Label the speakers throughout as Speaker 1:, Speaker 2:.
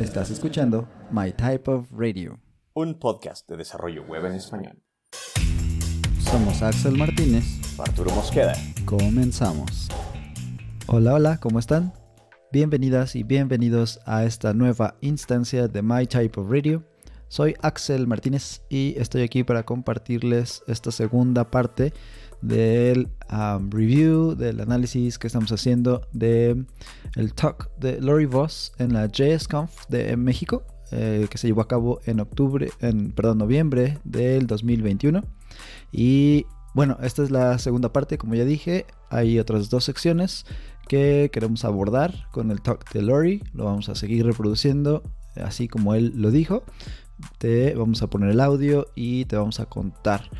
Speaker 1: Estás escuchando My Type of Radio,
Speaker 2: un podcast de desarrollo web en español.
Speaker 1: Somos Axel Martínez,
Speaker 2: Arturo Mosqueda.
Speaker 1: Comenzamos. Hola, hola, ¿cómo están? Bienvenidas y bienvenidos a esta nueva instancia de My Type of Radio. Soy Axel Martínez y estoy aquí para compartirles esta segunda parte del um, review, del análisis que estamos haciendo de talk de Lori Voss en la JSConf de México, eh, que se llevó a cabo en octubre, en perdón, noviembre del 2021. Y bueno, esta es la segunda parte, como ya dije, hay otras dos secciones que queremos abordar con el talk de Lori, lo vamos a seguir reproduciendo así como él lo dijo. Te vamos a poner el audio y te vamos a contar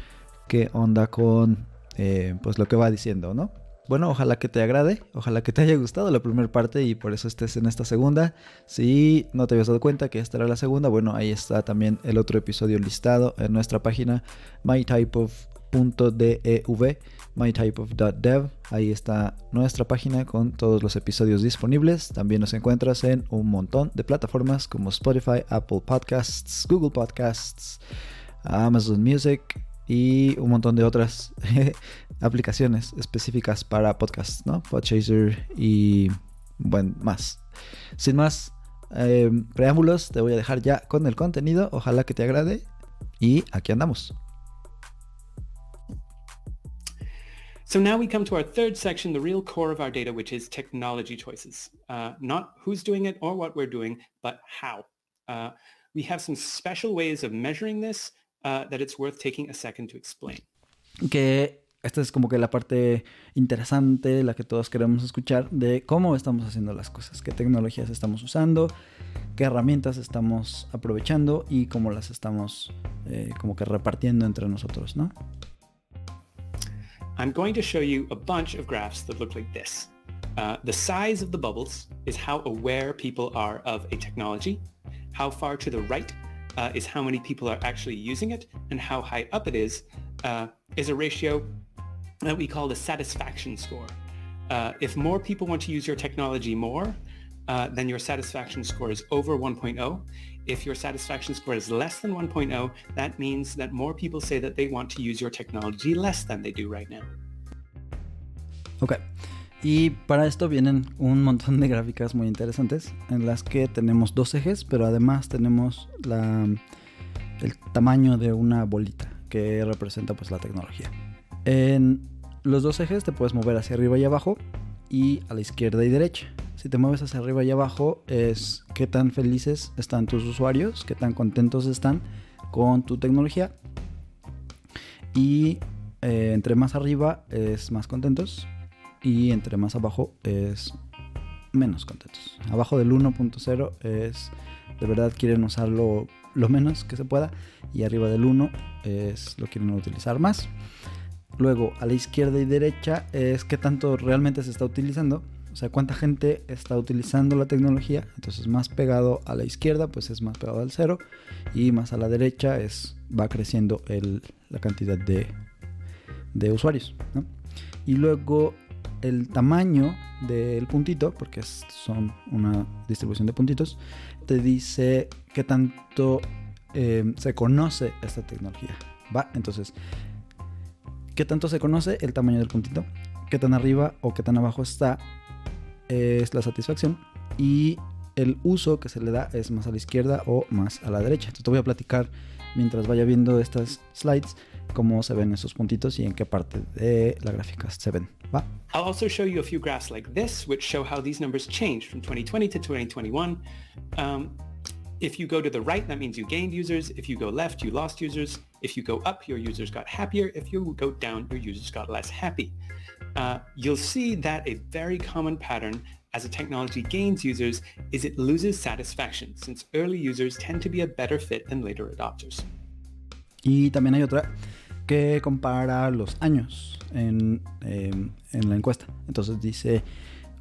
Speaker 1: qué onda con eh, pues lo que va diciendo, ¿no? Bueno, ojalá que te agrade, ojalá que te haya gustado la primera parte y por eso estés en esta segunda. Si no te habías dado cuenta que esta era la segunda, bueno, ahí está también el otro episodio listado en nuestra página mytypeof.dev, mytypeof.dev. Ahí está nuestra página con todos los episodios disponibles. También nos encuentras en un montón de plataformas como Spotify, Apple Podcasts, Google Podcasts, Amazon Music, y un montón de otras aplicaciones específicas para podcasts, ¿no? Podchaser y bueno, más. Sin más em, preámbulos, te voy a dejar ya con el contenido. Ojalá que te agrade. Y aquí andamos.
Speaker 3: So now we come to our third section, the real core of our data, which is technology choices. Uh, not who's doing it or what we're doing, but how. Uh, we have some special ways of measuring this Uh, that it's worth taking a second to explain.
Speaker 1: Que esta es como que la parte interesante, la que todos queremos escuchar, de cómo estamos haciendo las cosas, qué tecnologías estamos usando, qué herramientas estamos aprovechando y cómo las estamos eh, como que repartiendo entre nosotros, ¿no?
Speaker 3: I'm going to show you a bunch of graphs that look like this. Uh, the size of the bubbles is how aware people are of a technology. How far to the right uh, is how many people are actually using it and how high up it is, uh, is a ratio that we call the satisfaction score. Uh, if more people want to use your technology more, uh, then your satisfaction score is over 1.0. If your satisfaction score is less than 1.0, that means that more people say that they want to use your technology less than they do right now.
Speaker 1: Okay. Y para esto vienen un montón de gráficas muy interesantes en las que tenemos dos ejes, pero además tenemos el tamaño de una bolita que representa pues la tecnología. En los dos ejes te puedes mover hacia arriba y abajo y a la izquierda y derecha. Si te mueves hacia arriba y abajo es qué tan felices están tus usuarios, qué tan contentos están con tu tecnología. Y eh, entre más arriba es más contentos y entre más abajo es menos contentos. Abajo del 1.0 es de verdad quieren usarlo lo menos que se pueda y arriba del 1 es lo quieren utilizar más. Luego a la izquierda y derecha es qué tanto realmente se está utilizando. O sea, cuánta gente está utilizando la tecnología. Entonces más pegado a la izquierda pues es más pegado al cero. Y más a la derecha es va creciendo el, la cantidad de, de usuarios. Y luego el tamaño del puntito, porque son una distribución de puntitos, te dice qué tanto eh, se conoce esta tecnología. ¿Va? Entonces, ¿qué tanto se conoce el tamaño del puntito? ¿Qué tan arriba o qué tan abajo está? Es la satisfacción. Y el uso que se le da es más a la izquierda o más a la derecha. Entonces te voy a platicar mientras vaya viendo estas slides cómo se ven esos puntitos y en qué parte de la gráfica se ven. ¿Va?
Speaker 3: I'll also show you a few graphs like this, which show how these numbers changed from 2020 to 2021. Um, if you go to the right, that means you gained users. If you go left, you lost users. If you go up, your users got happier. If you go down, your users got less happy. Uh, you'll see that a very common pattern as a technology gains users is it loses satisfaction, since early users tend to be a better fit than later adopters.
Speaker 1: Y también hay otra que compara los años en, eh, en la encuesta. Entonces dice,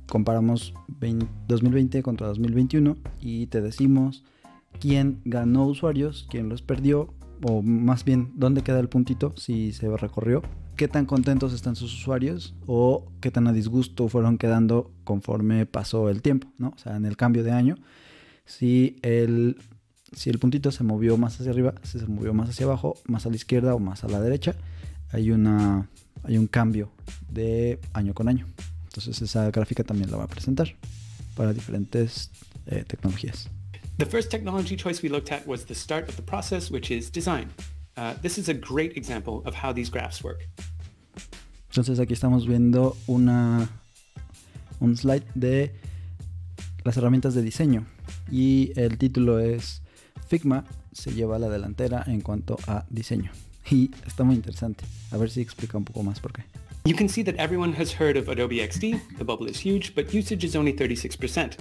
Speaker 1: comparamos 20, 2020 contra 2021 y te decimos quién ganó usuarios, quién los perdió, o más bien dónde queda el puntito si se recorrió, qué tan contentos están sus usuarios o qué tan a disgusto fueron quedando conforme pasó el tiempo, ¿no? O sea, en el cambio de año si el, si el puntito se movió más hacia arriba, si se movió más hacia abajo, más a la izquierda o más a la derecha, hay, una, hay un cambio de año con año. Entonces esa gráfica también la va a presentar para diferentes eh, tecnologías.
Speaker 3: The first technology choice we looked at was the start of the process, which is design. Uh, this is a great example of how these graphs work.
Speaker 1: Entonces aquí estamos viendo una, un slide de las herramientas de diseño y el título es Figma se lleva a la delantera en cuanto a diseño. Y está muy interesante. A ver si explica un poco más por qué.
Speaker 3: You can see that everyone has heard of Adobe XD. The bubble is huge, but usage is only 36%.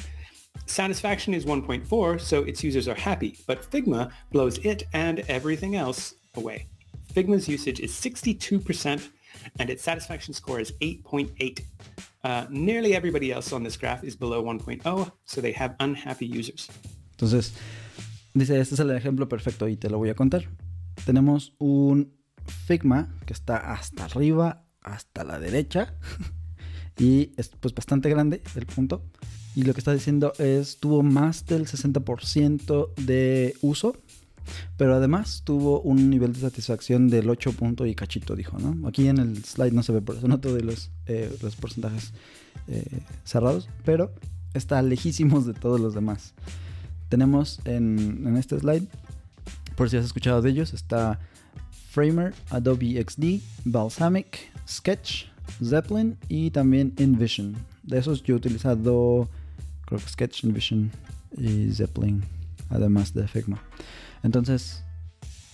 Speaker 3: Satisfaction is 1.4, so its users are happy, but Figma blows it and everything else away. Figma's usage is 62% and its satisfaction score is 8.8. Uh, nearly everybody else on this graph is below 1.0, so they have unhappy users.
Speaker 1: Entonces, dice, este es el ejemplo perfecto y te lo voy a contar. Tenemos un Figma que está hasta arriba, hasta la derecha, y es pues bastante grande el punto. Y lo que está diciendo es, tuvo más del 60% de uso pero además tuvo un nivel de satisfacción del 8 punto y cachito, dijo, ¿no? Aquí en el slide no se ve por eso, no todos los, eh, los porcentajes eh, cerrados, pero está lejísimos de todos los demás. Tenemos en, este slide, por si has escuchado de ellos, está Framer, Adobe XD, Balsamic, Sketch, Zeppelin y también InVision. De esos yo he utilizado, creo que Sketch, InVision y Zeppelin, además de Figma. Entonces,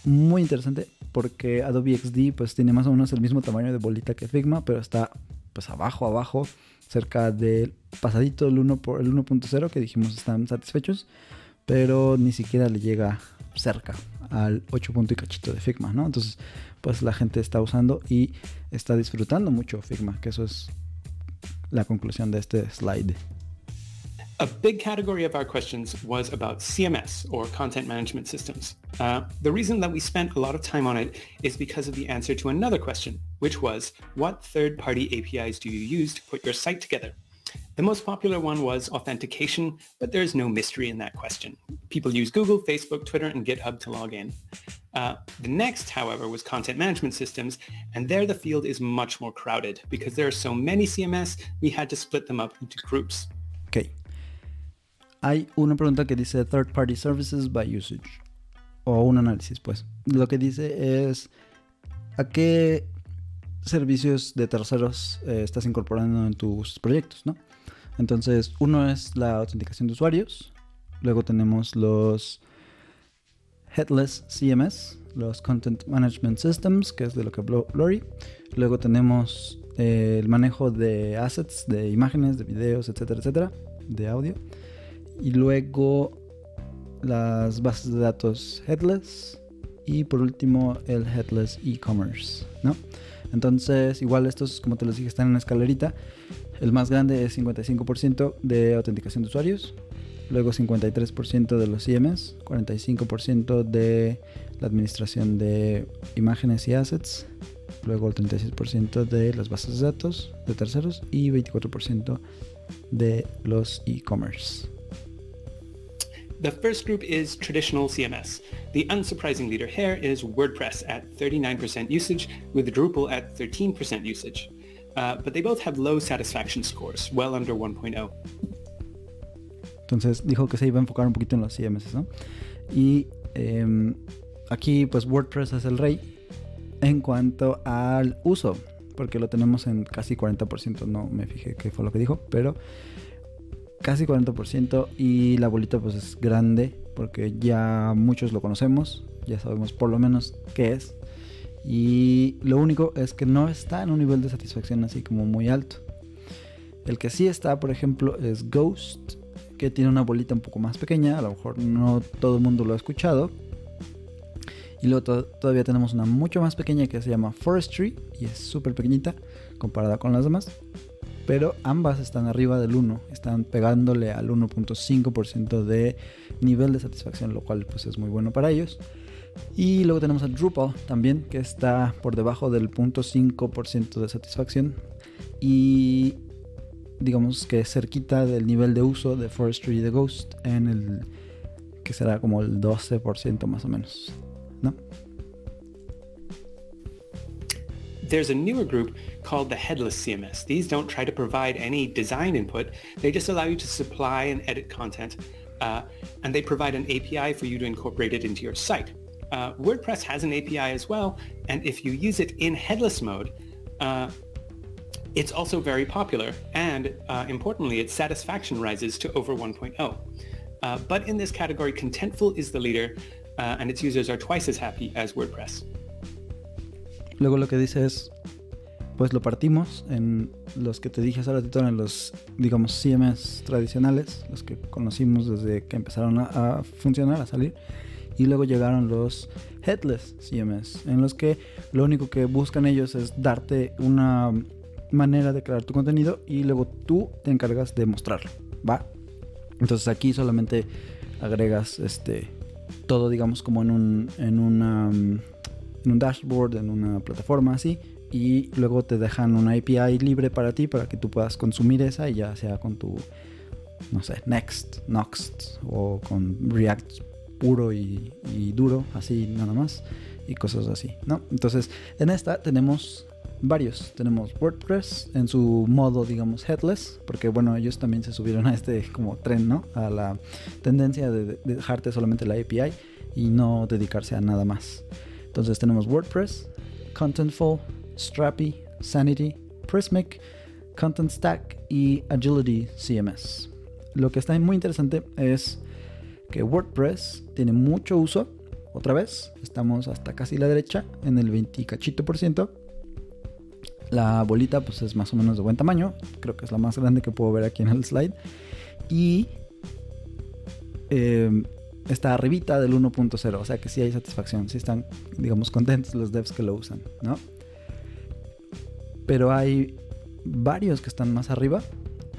Speaker 1: muy interesante porque Adobe XD pues tiene más o menos el mismo tamaño de bolita que Figma, pero está pues abajo, abajo, cerca del pasadito del 1 por el 1.0 que dijimos están satisfechos, pero ni siquiera le llega cerca al 8 punto y cachito de Figma, ¿no? Entonces, pues la gente está usando y está disfrutando mucho Figma, que eso es la conclusión de este slide.
Speaker 3: A big category of our questions was about CMS, or Content Management Systems. Uh, the reason that we spent a lot of time on it is because of the answer to another question, which was, what third-party APIs do you use to put your site together? The most popular one was authentication, but there's no mystery in that question. People use Google, Facebook, Twitter, and GitHub to log in. Uh, the next, however, was content management systems, and there the field is much more crowded because there are so many CMS, we had to split them up into groups.
Speaker 1: Okay. hay una pregunta que dice Third Party Services by Usage. O un análisis, pues. Lo que dice es a qué servicios de terceros eh, estás incorporando en tus proyectos, ¿no? Entonces, uno es la autenticación de usuarios. Luego tenemos los Headless CMS, los Content Management Systems, que es de lo que habló Lori. Luego tenemos eh, el manejo de assets, de imágenes, de videos, etcétera, etcétera, de audio y luego las bases de datos headless y por último el headless e-commerce, ¿no? Entonces, igual estos, como te los dije, están en la escalerita. El más grande es 55% de autenticación de usuarios, luego 53% de los CMS, 45% de la administración de imágenes y assets, luego el 36% de las bases de datos de terceros y 24% de los e-commerce.
Speaker 3: The first group is traditional CMS. The unsurprising leader here is WordPress at 39% usage, with Drupal at 13% usage. Uh, but they both have low satisfaction scores, well under 1.0.
Speaker 1: Entonces dijo que se iba a enfocar un poquito en los CMS, ¿no? Y eh, aquí pues WordPress es el rey en cuanto al uso, porque lo tenemos en casi 40%, no me fijé qué fue lo que dijo, pero casi 40% y la bolita pues es grande porque ya muchos lo conocemos, ya sabemos por lo menos qué es. Y lo único es que no está en un nivel de satisfacción así como muy alto. El que sí está, por ejemplo, es Ghost, que tiene una bolita un poco más pequeña, a lo mejor no todo el mundo lo ha escuchado. Y luego todavía tenemos una mucho más pequeña que se llama Forestry y es súper pequeñita comparada con las demás pero ambas están arriba del 1, están pegándole al 1.5% de nivel de satisfacción, lo cual pues es muy bueno para ellos. Y luego tenemos a Drupal también, que está por debajo del 0.5% de satisfacción. Y digamos que cerquita del nivel de uso de Forestry y de Ghost en el que será como el 12% más o menos, ¿no?
Speaker 3: There's a newer group called the Headless CMS. These don't try to provide any design input. They just allow you to supply and edit content, uh, and they provide an API for you to incorporate it into your site. Uh, WordPress has an API as well, and if you use it in headless mode, uh, it's also very popular, and uh, importantly, its satisfaction rises to over 1.0. Uh, but in this category, Contentful is the leader, uh, and its users are twice as happy as WordPress.
Speaker 1: Luego lo que dice es, pues lo partimos en los que te dije hace ratito, en los, digamos, CMS tradicionales, los que conocimos desde que empezaron a, a funcionar, a salir. Y luego llegaron los Headless CMS, en los que lo único que buscan ellos es darte una manera de crear tu contenido y luego tú te encargas de mostrarlo, ¿va? Entonces aquí solamente agregas este todo digamos como en un en una en un dashboard, en una plataforma así y luego te dejan una API libre para ti para que tú puedas consumir esa y ya sea con tu no sé, Next, Next o con React puro y, duro, así nada más y cosas así, ¿no? Entonces, en esta tenemos varios. Tenemos WordPress en su modo, digamos, headless, porque bueno, ellos también se subieron a este como tren, ¿no? A la tendencia de, de dejarte solamente la API y no dedicarse a nada más. Entonces tenemos WordPress, Contentful, Strappy, Sanity, Prismic, Content Stack y Agility CMS. Lo que está muy interesante es que WordPress tiene mucho uso. Otra vez, estamos hasta casi la derecha, en el 20 cachito por ciento. La bolita pues es más o menos de buen tamaño. Creo que es la más grande que puedo ver aquí en el slide. Y eh, está arribita del 1.0. O sea que sí hay satisfacción. Sí están, digamos, contentos los devs que lo usan, ¿no? Pero hay varios que están más arriba.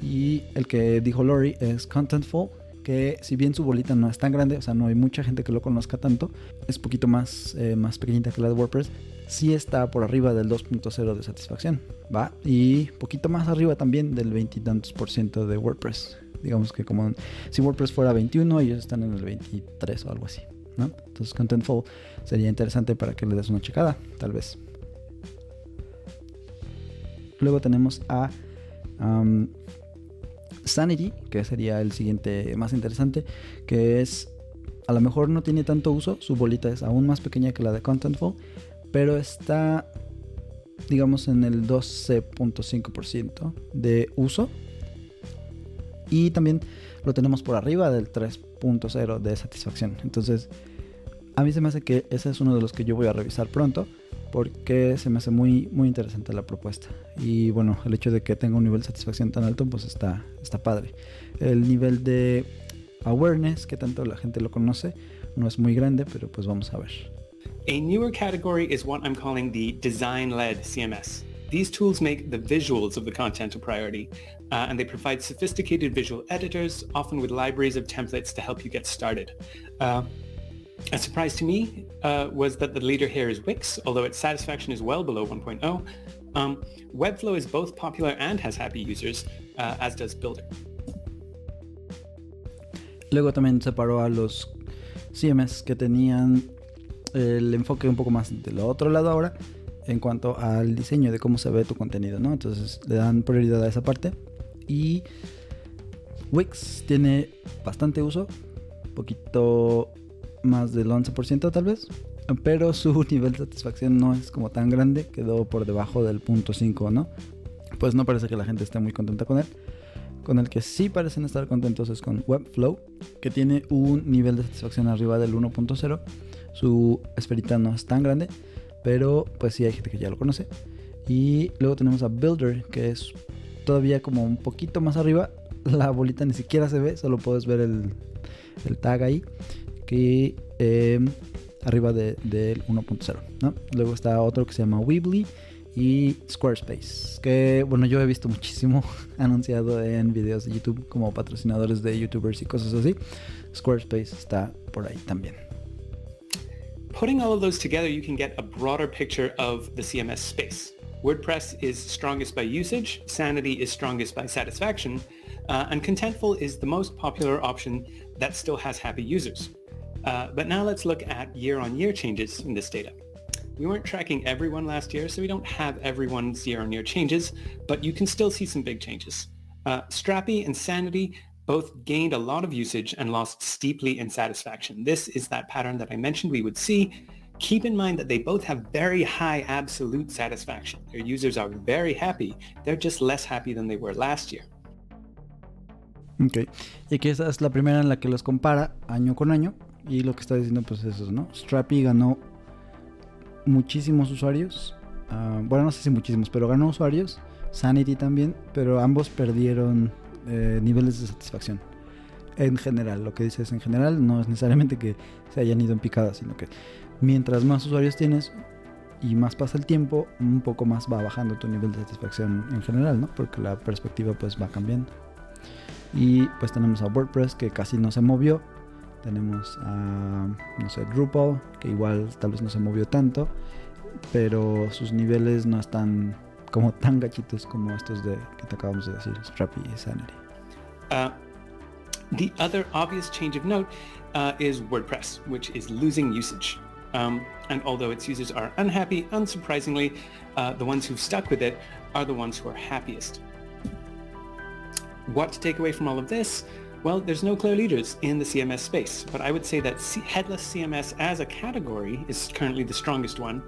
Speaker 1: Y el que dijo Lori es Contentful. Que si bien su bolita no es tan grande, o sea, no hay mucha gente que lo conozca tanto, es poquito más, eh, más pequeñita que la de WordPress, sí está por arriba del 2.0 de satisfacción, ¿va? Y poquito más arriba también del 20 y tantos por ciento de WordPress. Digamos que como si WordPress fuera 21, ellos están en el 23 o algo así, ¿no? Entonces Contentful sería interesante para que le des una checada, tal vez. Luego tenemos a Sanity, que sería el siguiente más interesante, que es a lo mejor no tiene tanto uso, su bolita es aún más pequeña que la de Contentful, pero está, digamos, en el 12.5% de uso. Y también lo tenemos por arriba del 3.0 de satisfacción. Entonces, a mí se me hace que ese es uno de los que yo voy a revisar pronto. Porque se me hace muy, muy interesante la propuesta. Y bueno, el hecho de que tenga un nivel de satisfacción tan alto, pues está, está padre. El nivel de awareness, que tanto la gente lo conoce, no es muy grande, pero pues vamos a ver.
Speaker 3: A newer category is what I'm calling the design-led CMS. These tools make the visuals of the content a priority, uh, and they provide sophisticated visual editors, often with libraries of templates to help you get started. Uh, a surprise to me uh, was that the leader here is Wix, although its satisfaction is well below 1.0. Um, Webflow is both popular and has happy users, uh, as does Builder.
Speaker 1: Luego también separó a los CMS que tenían el enfoque un poco más del otro lado ahora en cuanto al diseño de cómo se ve tu contenido, ¿no? Entonces le dan prioridad a esa parte y Wix tiene bastante uso, poquito más del 11% tal vez, pero su nivel de satisfacción no es como tan grande, quedó por debajo del punto 5, ¿no? Pues no parece que la gente esté muy contenta con él. Con el que sí parecen estar contentos es con Webflow, que tiene un nivel de satisfacción arriba del 1.0. Su esferita no es tan grande, pero pues sí hay gente que ya lo conoce. Y luego tenemos a Builder, que es todavía como un poquito más arriba. La bolita ni siquiera se ve, solo puedes ver el, el tag ahí que eh, arriba del de, 1.0. ¿no? Luego está otro que se llama Weebly y Squarespace, que bueno, yo he visto muchísimo anunciado en videos de YouTube como patrocinadores de YouTubers y cosas así. Squarespace está por ahí también.
Speaker 3: Putting all of those together, you can get a broader picture of the CMS space. WordPress is strongest by usage, Sanity is strongest by satisfaction, uh, and Contentful is the most popular option that still has happy users. Uh, but now let's look at year-on-year changes in this data. We weren't tracking everyone last year, so we don't have everyone's year-on-year changes, but you can still see some big changes. Uh, Strappy and Sanity both gained a lot of usage and lost steeply in satisfaction. This is that pattern that I mentioned we would see. Keep in mind that they both have very high absolute satisfaction. Their users are very happy. They're just less happy than they were last year.
Speaker 1: Ok. Y que esa es la primera en la que los compara año con año. Y lo que está diciendo pues es eso, ¿no? Strappy ganó muchísimos usuarios. Uh, bueno, no sé si muchísimos, pero ganó usuarios. Sanity también, pero ambos perdieron eh, niveles de satisfacción. En general, lo que dices en general no es necesariamente que se hayan ido en picada, sino que mientras más usuarios tienes y más pasa el tiempo, un poco más va bajando tu nivel de satisfacción en general, ¿no? Porque la perspectiva pues va cambiando. Y pues tenemos a WordPress que casi no se movió. Tenemos a, no sé, Drupal, que igual tal vez no se movió tanto, pero sus niveles no están como tan gachitos como estos de que te acabamos de decir, Strappy y Sanity.
Speaker 3: Uh, the other obvious change of note uh, is WordPress, which is losing usage. Um, and although its users are unhappy, unsurprisingly, uh, the ones who've stuck with it are the ones who are happiest. What to take away from all of this? Well, there's no clear leaders in the CMS space, but I would say that C- headless CMS as a category is currently the strongest one,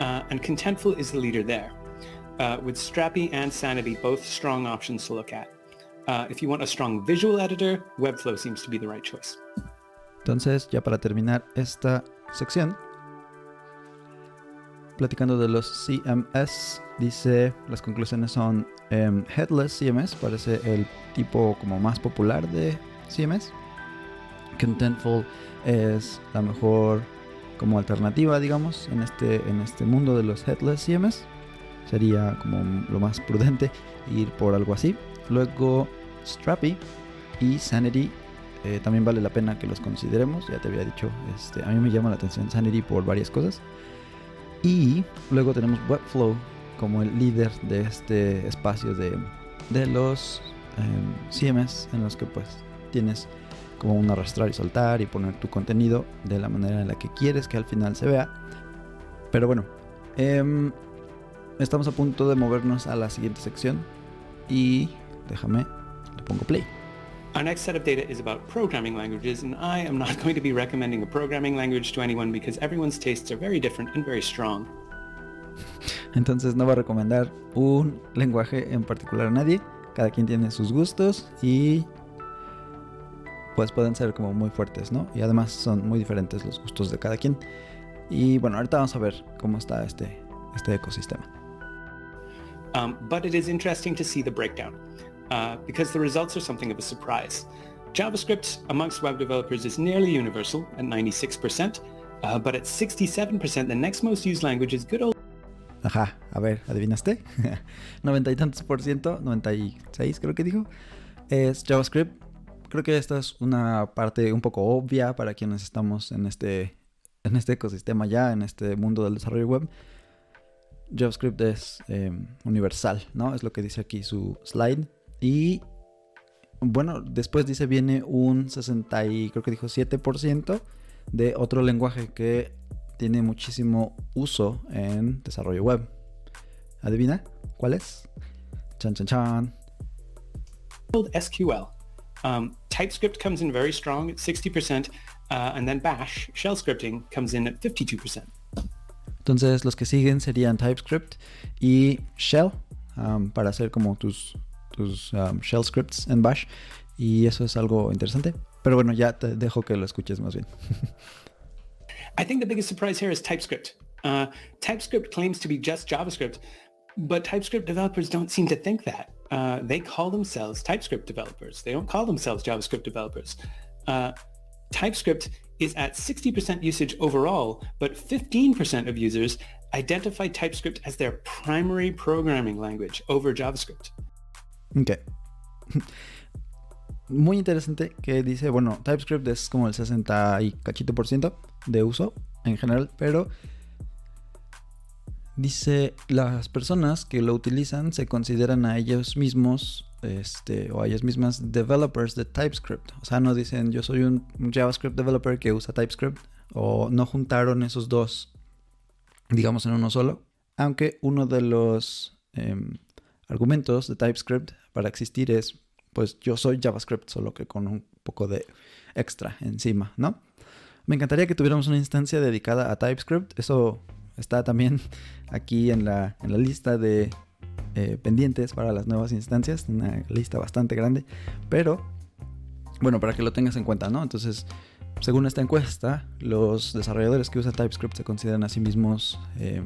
Speaker 3: uh, and Contentful is the leader there uh, with Strappy and Sanity both strong options to look at. Uh, if you want a strong visual editor, Webflow seems to be the right choice.
Speaker 1: Entonces, ya para terminar esta sección, platicando de los CMS, dice las conclusiones son um, Headless CMS, parece el tipo como más popular de CMS. Contentful es la mejor como alternativa, digamos, en este, en este mundo de los Headless CMS sería como lo más prudente ir por algo así. Luego Strappy y Sanity eh, también vale la pena que los consideremos. Ya te había dicho, este, a mí me llama la atención Sanity por varias cosas. Y luego tenemos Webflow como el líder de este espacio de, de los eh, CMS en los que pues tienes como un arrastrar y soltar y poner tu contenido de la manera en la que quieres que al final se vea. Pero bueno, eh, estamos a punto de movernos a la siguiente sección y déjame, le pongo play.
Speaker 3: Our next set of data is about programming languages, and I am not going to be recommending a programming language to anyone because everyone's tastes are very different and very strong.
Speaker 1: Entonces no va a recomendar un lenguaje en particular a nadie. Cada quien tiene sus gustos y pues pueden ser como muy fuertes, ¿no? Y además son muy diferentes los gustos de cada quien. Y bueno, ahorita vamos a ver cómo está este, este ecosistema.
Speaker 3: Um, but it is interesting to see the breakdown uh, because the results are something of a surprise. JavaScript amongst web developers is nearly universal at 96%, uh, but at 67%, the next most used language is good old
Speaker 1: Ajá, a ver, ¿adivinaste? Noventa y tantos por ciento, 96 creo que dijo, es JavaScript. Creo que esta es una parte un poco obvia para quienes estamos en este, en este ecosistema ya, en este mundo del desarrollo web. JavaScript es eh, universal, ¿no? Es lo que dice aquí su slide. Y bueno, después dice viene un 60 y creo que dijo 7% de otro lenguaje que tiene muchísimo uso en desarrollo web. ¿Adivina cuál es? Chan chan chan.
Speaker 3: SQL. Um, TypeScript comes in very strong at 60%, uh, and then Bash, shell scripting, comes in at 52%.
Speaker 1: Entonces los que siguen serían TypeScript y Shell um, para hacer como tus, tus um, Shell scripts en Bash. Y eso es algo interesante. Pero bueno, ya te dejo que lo escuches más bien.
Speaker 3: I think the biggest surprise here is TypeScript. Uh, TypeScript claims to be just JavaScript, but TypeScript developers don't seem to think that. Uh, they call themselves TypeScript developers. They don't call themselves JavaScript developers. Uh, TypeScript is at 60% usage overall, but 15% of users identify TypeScript as their primary programming language over JavaScript.
Speaker 1: Ok. Muy interesante que dice, bueno, TypeScript es como el 60 y cachito por ciento de uso en general, pero Dice, las personas que lo utilizan se consideran a ellos mismos este, o a ellas mismas developers de TypeScript. O sea, no dicen yo soy un JavaScript developer que usa TypeScript o no juntaron esos dos, digamos, en uno solo. Aunque uno de los em, argumentos de TypeScript para existir es, pues yo soy JavaScript, solo que con un poco de extra encima, ¿no? Me encantaría que tuviéramos una instancia dedicada a TypeScript. Eso está también aquí en la, en la lista de eh, pendientes para las nuevas instancias. Una lista bastante grande. Pero, bueno, para que lo tengas en cuenta, ¿no? Entonces, según esta encuesta, los desarrolladores que usan TypeScript se consideran a sí mismos eh,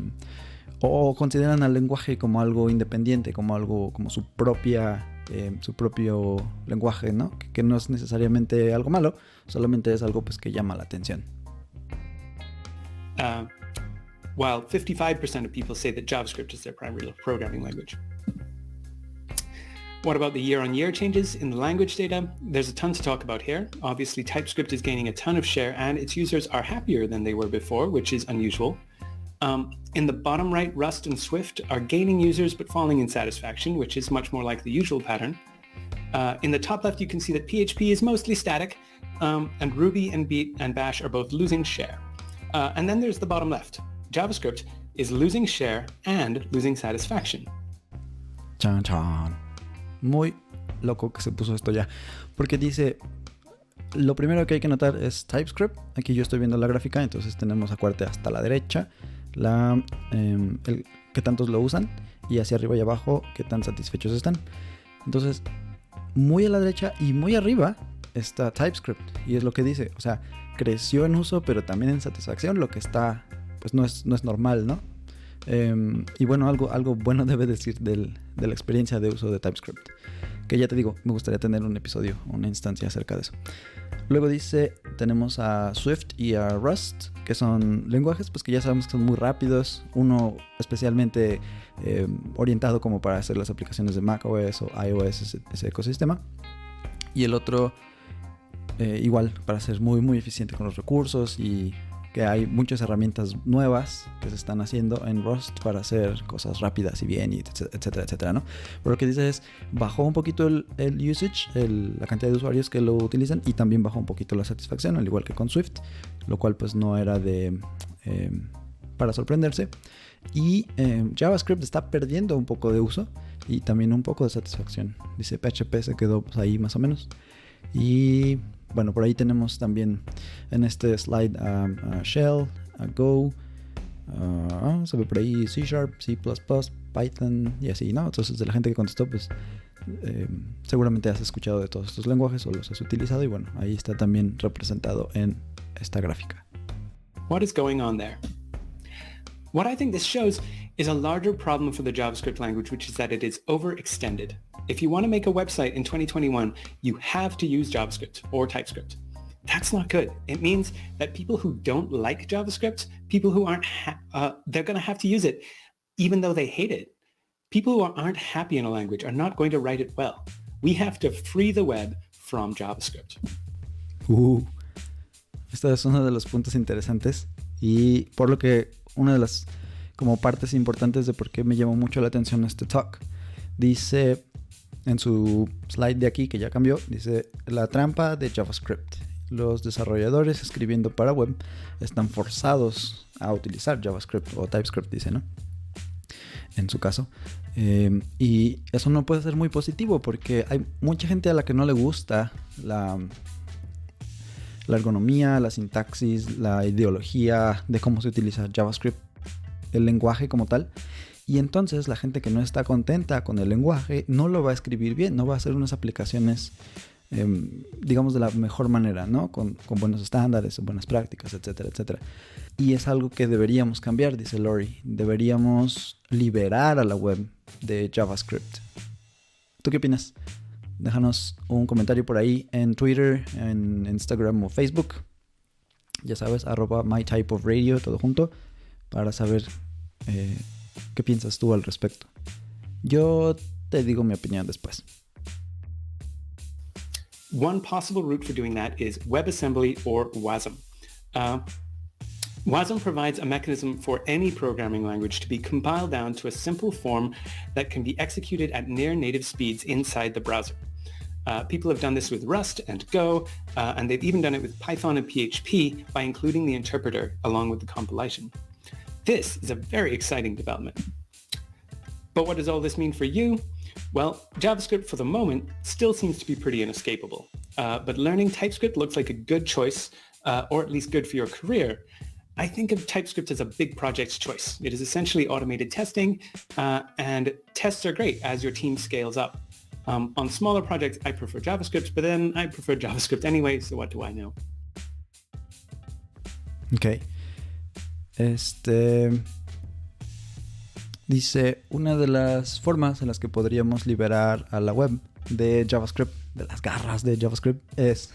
Speaker 1: o consideran al lenguaje como algo independiente, como algo, como su propia, eh, su propio lenguaje, ¿no? Que, no es necesariamente algo malo, solamente es algo pues que llama la atención.
Speaker 3: Uh, while 55% of people say that JavaScript is their primary programming language. What about the year-on-year changes in the language data? There's a ton to talk about here. Obviously, TypeScript is gaining a ton of share and its users are happier than they were before, which is unusual. Um, in the bottom right, Rust and Swift are gaining users but falling in satisfaction, which is much more like the usual pattern. Uh, in the top left, you can see that PHP is mostly static, um, and Ruby and, B- and Bash are both losing share. Uh, and then there's the bottom left. JavaScript is losing share and losing satisfaction.
Speaker 1: Chan chan. Muy loco que se puso esto ya. Porque dice, lo primero que hay que notar es TypeScript. Aquí yo estoy viendo la gráfica, entonces tenemos a hasta la derecha la, eh, el, que tantos lo usan y hacia arriba y abajo qué tan satisfechos están. Entonces, muy a la derecha y muy arriba está TypeScript y es lo que dice, o sea, creció en uso pero también en satisfacción, lo que está, pues no es, no es normal, ¿no? Eh, y bueno, algo, algo bueno debe decir del, de la experiencia de uso de TypeScript. Que ya te digo, me gustaría tener un episodio, una instancia acerca de eso. Luego dice, tenemos a Swift y a Rust, que son lenguajes pues que ya sabemos que son muy rápidos. Uno especialmente eh, orientado como para hacer las aplicaciones de macOS o iOS, ese, ecosistema. Y el otro eh, igual para ser muy muy eficiente con los recursos y que hay muchas herramientas nuevas que se están haciendo en Rust para hacer cosas rápidas y bien, y etcétera, etcétera, ¿no? Pero lo que dice es, bajó un poquito el, usage, la cantidad de usuarios que lo utilizan y también bajó un poquito la satisfacción, al igual que con Swift, lo cual pues no era de... Eh, para sorprenderse. Y eh, JavaScript está perdiendo un poco de uso y también un poco de satisfacción. Dice PHP se quedó pues, ahí más o menos. Y bueno, por ahí tenemos también en este slide a, Shell, a Go, uh, se ve por ahí C Sharp, C, Python y así, ¿no? Entonces, de la gente que contestó, pues eh, seguramente has escuchado de todos estos lenguajes o los has utilizado y bueno, ahí está también representado en esta gráfica.
Speaker 3: What is going on there? What I think this shows is a larger problem for the JavaScript language, which is that it is overextended. If you want to make a website in 2021, you have to use JavaScript or TypeScript. That's not good. It means that people who don't like JavaScript, people who aren't, ha- uh, they're going to have to use it even though they hate it. People who aren't happy in a language are not going to write it well. We have to free the web from JavaScript.
Speaker 1: Uh, este es uno de los puntos interesantes y por lo que una de las como partes importantes de por qué me llamó mucho la atención este talk. Dice en su slide de aquí, que ya cambió, dice la trampa de JavaScript. Los desarrolladores escribiendo para web están forzados a utilizar JavaScript o TypeScript, dice, ¿no? En su caso. Eh, y eso no puede ser muy positivo porque hay mucha gente a la que no le gusta la, la ergonomía, la sintaxis, la ideología de cómo se utiliza JavaScript, el lenguaje como tal. Y entonces la gente que no está contenta con el lenguaje no lo va a escribir bien, no va a hacer unas aplicaciones, eh, digamos, de la mejor manera, ¿no? Con, con, buenos estándares, buenas prácticas, etcétera, etcétera. Y es algo que deberíamos cambiar, dice Lori. Deberíamos liberar a la web de JavaScript. ¿Tú qué opinas? Déjanos un comentario por ahí en Twitter, en Instagram o Facebook. Ya sabes, arroba mytypeofradio, todo junto, para saber... Eh, ¿Qué piensas tú al respecto? Yo te digo mi opinión después.
Speaker 3: One possible route for doing that is WebAssembly or WASM. Uh, WASM provides a mechanism for any programming language to be compiled down to a simple form that can be executed at near native speeds inside the browser. Uh, people have done this with Rust and Go, uh, and they've even done it with Python and PHP by including the interpreter along with the compilation. This is a very exciting development. But what does all this mean for you? Well, JavaScript for the moment still seems to be pretty inescapable. Uh, but learning TypeScript looks like a good choice, uh, or at least good for your career. I think of TypeScript as a big project choice. It is essentially automated testing, uh, and tests are great as your team scales up. Um, on smaller projects, I prefer JavaScript, but then I prefer JavaScript anyway, so what do I know?
Speaker 1: Ok. Este. Dice, una de las formas en las que podríamos liberar a la web de JavaScript, de las garras de JavaScript, es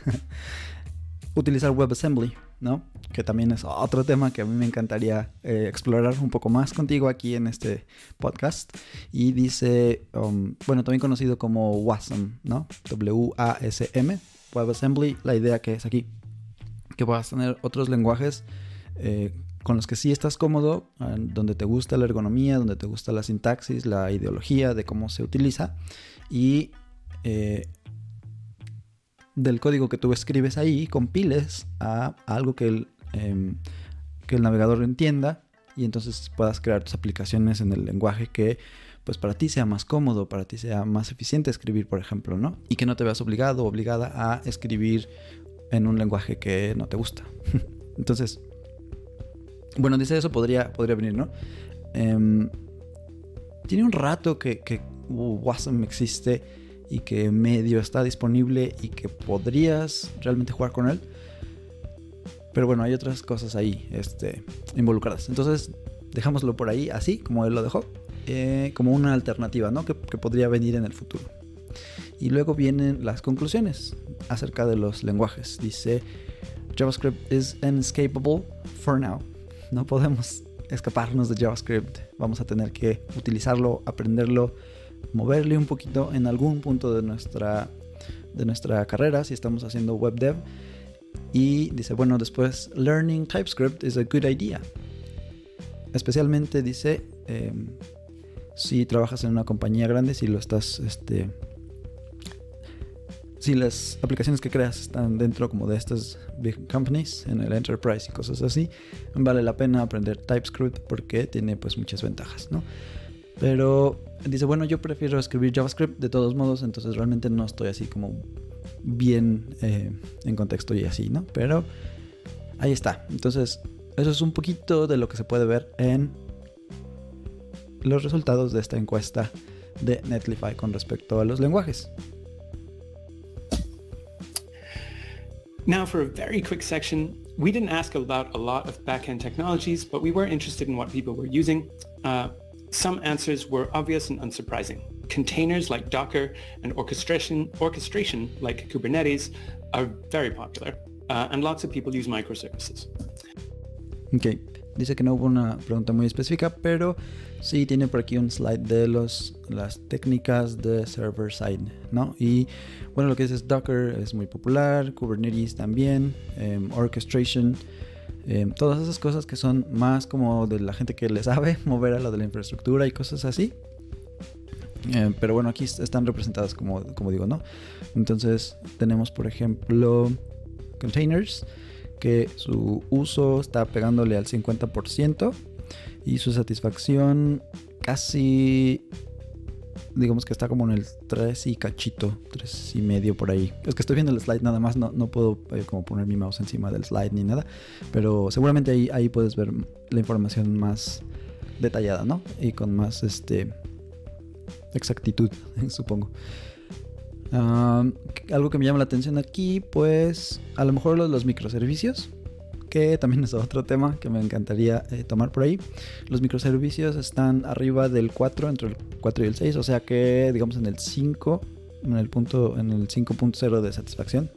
Speaker 1: utilizar WebAssembly, ¿no? Que también es otro tema que a mí me encantaría eh, explorar un poco más contigo aquí en este podcast. Y dice, um, bueno, también conocido como WASM, ¿no? W-A-S-M, WebAssembly, la idea que es aquí, que puedas tener otros lenguajes eh, con los que sí estás cómodo, eh, donde te gusta la ergonomía, donde te gusta la sintaxis, la ideología de cómo se utiliza y eh, del código que tú escribes ahí compiles a, algo que el, em, que el navegador entienda y entonces puedas crear tus aplicaciones en el lenguaje que pues para ti sea más cómodo, para ti sea más eficiente escribir, por ejemplo, ¿no? Y que no te veas obligado o obligada a escribir en un lenguaje que no te gusta. entonces, bueno, dice eso, podría, podría venir, ¿no? Em, tiene un rato que, WASM existe y que medio está disponible y que podrías realmente jugar con él. Pero bueno, hay otras cosas ahí este, involucradas. Entonces, dejámoslo por ahí, así como él lo dejó, eh, como una alternativa, ¿no? Que, que podría venir en el futuro. Y luego vienen las conclusiones acerca de los lenguajes. Dice, JavaScript is inescapable for now no podemos escaparnos de JavaScript. Vamos a tener que utilizarlo, aprenderlo, moverle un poquito en algún punto de nuestra, de nuestra carrera si estamos haciendo web dev. Y dice, bueno, después, learning TypeScript is a good idea. Especialmente dice, em, si trabajas en una compañía grande, si lo estás este, si las aplicaciones que creas están dentro como de estas big companies, en el enterprise y cosas así, vale la pena aprender TypeScript porque tiene pues muchas ventajas, ¿no? Pero dice, bueno, yo prefiero escribir JavaScript de todos modos, entonces realmente no estoy así como bien eh, en contexto y así, ¿no? Pero ahí está. Entonces, eso es un poquito de lo que se puede ver en los resultados de esta encuesta de Netlify con respecto a los lenguajes.
Speaker 3: Now for a very quick section, we didn't ask about a lot of backend technologies, but we were interested in what people were using. Uh, some answers were obvious and unsurprising. Containers like Docker and orchestration, orchestration like Kubernetes are very popular, uh, and lots of people use microservices.
Speaker 1: Okay. Dice que no hubo una pregunta muy específica, pero sí tiene por aquí un slide de los, las técnicas de server side, ¿no? Y bueno, lo que dice es Docker es muy popular, Kubernetes también, em, orchestration, em, todas esas cosas que son más como de la gente que le sabe mover a lo de la infraestructura y cosas así. Em, pero bueno, aquí están representadas como, como digo, ¿no? Entonces tenemos, por ejemplo, containers que su uso está pegándole al 50% y su satisfacción casi digamos que está como en el 3 y cachito, 3 y medio por ahí. Es que estoy viendo el slide nada más, no, no puedo eh, como poner mi mouse encima del slide ni nada, pero seguramente ahí, ahí puedes ver la información más detallada, ¿no? Y con más este exactitud, supongo algo que me llama la atención aquí, pues a lo mejor los microservicios, que también es otro tema que me encantaría eh, tomar por ahí. Los microservicios están arriba del 4, entre el 4 y el 6, o sea que digamos en el 5, en el punto, en el 5.0 de satisfacción.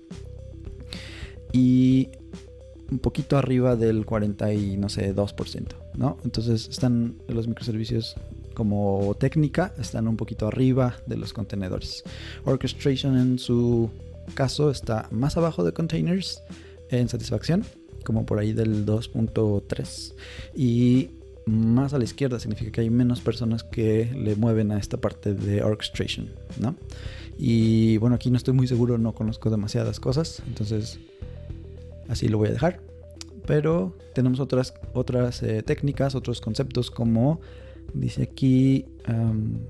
Speaker 1: Y un poquito arriba del 40 y no sé, 2%, ¿no? Entonces están los microservicios como técnica están un poquito arriba de los contenedores. Orchestration en su caso está más abajo de containers en satisfacción como por ahí del 2.3. Y más a la izquierda significa que hay menos personas que le mueven a esta parte de orchestration, ¿no? Y bueno, aquí no estoy muy seguro, no conozco demasiadas cosas, entonces así lo voy a dejar. Pero tenemos otras, otras eh, técnicas, otros conceptos como dice aquí um,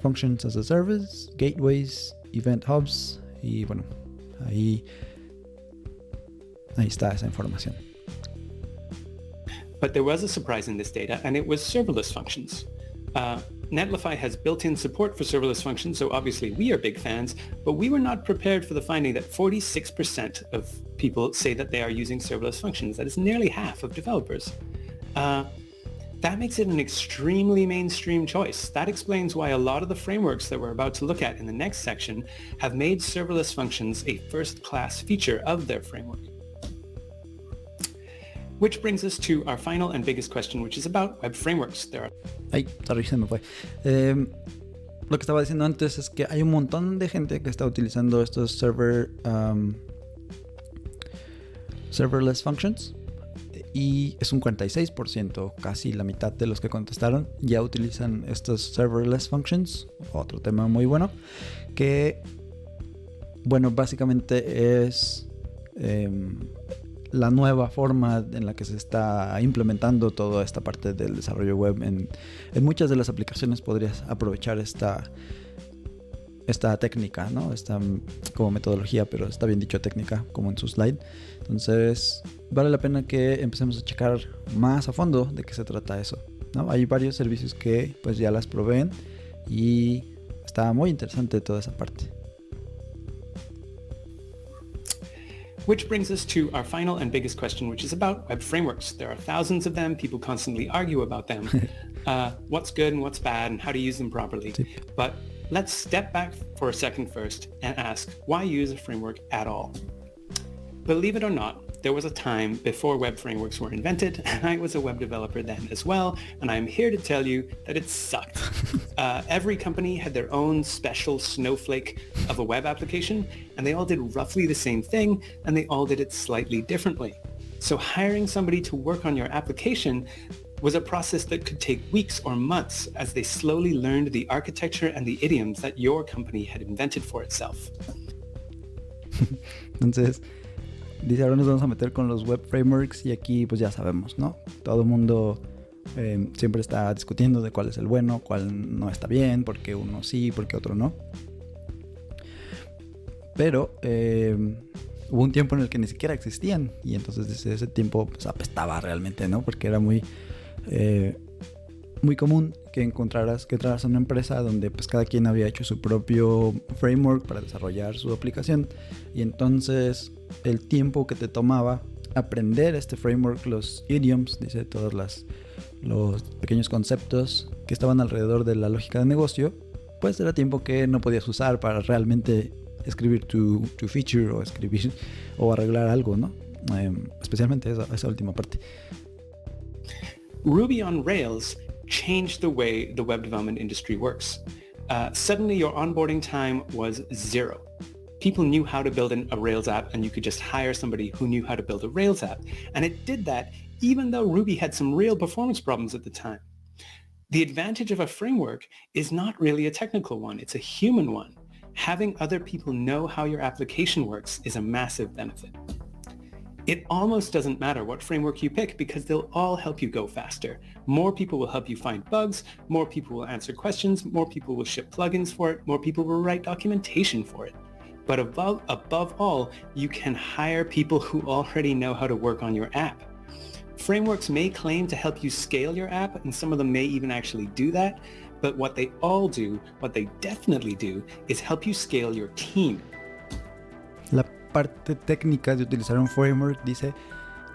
Speaker 1: Functions as a Service, Gateways, Event Hubs y bueno, ahí, ahí está esa información.
Speaker 3: But there was a surprise in this data, and it was serverless functions. Uh, Netlify has built-in support for serverless functions, so obviously we are big fans, but we were not prepared for the finding that 46% of people say that they are using serverless functions. That is nearly half of developers. Uh, that makes it an extremely mainstream choice. That explains why a lot of the frameworks that we're about to look at in the next section have made serverless functions a first-class feature of their framework. Which brings us to our final and biggest question, which is about web frameworks. There are...
Speaker 1: Ay, sorry, se me fue. Eh, lo que estaba diciendo antes es que hay un montón de gente que está utilizando estos server um, serverless functions y es un 46%, casi la mitad de los que contestaron ya utilizan estos serverless functions. Otro tema muy bueno que, bueno, básicamente es eh, la nueva forma en la que se está implementando toda esta parte del desarrollo web. En, muchas de las aplicaciones podrías aprovechar esta, esta técnica, ¿no? Esta como metodología, pero está bien dicho técnica, como en su slide. Entonces, vale la pena que empecemos a checar más a fondo de qué se trata eso. ¿no? Hay varios servicios que pues ya las proveen y está muy interesante toda esa parte.
Speaker 3: Which brings us to our final and biggest question, which is about web frameworks. There are thousands of them. People constantly argue about them. uh, what's good and what's bad and how to use them properly. But let's step back for a second first and ask, why use a framework at all? Believe it or not, there was a time before web frameworks were invented, and I was a web developer then as well, and I'm here to tell you that it sucked. uh, every company had their own special snowflake of a web application, and they all did roughly the same thing, and they all did it slightly differently. So hiring somebody to work on your application was a process that could take weeks or months as they slowly learned the architecture and the idioms that your company had invented for itself.
Speaker 1: Entonces, dice, ahora nos vamos a meter con los web frameworks y aquí pues ya sabemos, ¿no? Todo mundo eh, siempre está discutiendo de cuál es el bueno, cuál no está bien, porque uno sí, porque otro no. Pero eh, hubo un tiempo en el que ni siquiera existían y entonces desde ese tiempo pues, apestaba realmente, ¿no? Porque era muy... Eh, muy común que encontraras que entraras a una empresa donde pues cada quien había hecho su propio framework para desarrollar su aplicación y entonces el tiempo que te tomaba aprender este framework, los idioms, dice todos las, los pequeños conceptos que estaban alrededor de la lógica de negocio, pues era tiempo que no podías usar para realmente escribir tu, tu feature o escribir o arreglar algo, ¿no? Eh, especialmente esa, esa última parte.
Speaker 3: Ruby on Rails changed the way the web development industry works. Uh, suddenly your onboarding time was zero. People knew how to build an, a Rails app and you could just hire somebody who knew how to build a Rails app. And it did that even though Ruby had some real performance problems at the time. The advantage of a framework is not really a technical one. It's a human one. Having other people know how your application works is a massive benefit. It almost doesn't matter what framework you pick because they'll all help you go faster. More people will help you find bugs, more people will answer questions, more people will ship plugins for it, more people will write documentation for it. But above, above all, you can hire people who already know how to work on your app. Frameworks may claim to help you scale your app, and some of them may even actually do that, but what they all do, what they definitely do, is help you scale your team.
Speaker 1: Parte técnica de utilizar un framework, dice,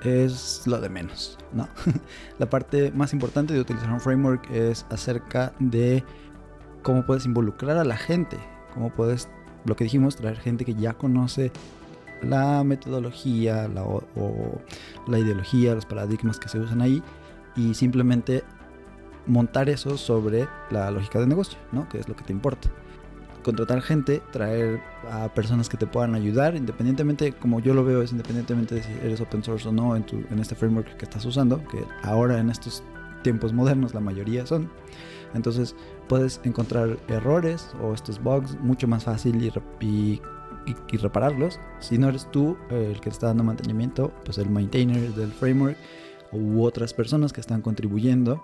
Speaker 1: es lo de menos, ¿no? la parte más importante de utilizar un framework es acerca de cómo puedes involucrar a la gente, cómo puedes, lo que dijimos, traer gente que ya conoce la metodología la, o, o la ideología, los paradigmas que se usan ahí y simplemente montar eso sobre la lógica de negocio, ¿no? Que es lo que te importa. Contratar gente, traer a personas que te puedan ayudar, independientemente, como yo lo veo, es independientemente de si eres open source o no en, tu, en este framework que estás usando, que ahora en estos tiempos modernos la mayoría son. Entonces puedes encontrar errores o estos bugs mucho más fácil y, y, repararlos. Si no eres tú el que está dando mantenimiento, pues el maintainer del framework u otras personas que están contribuyendo.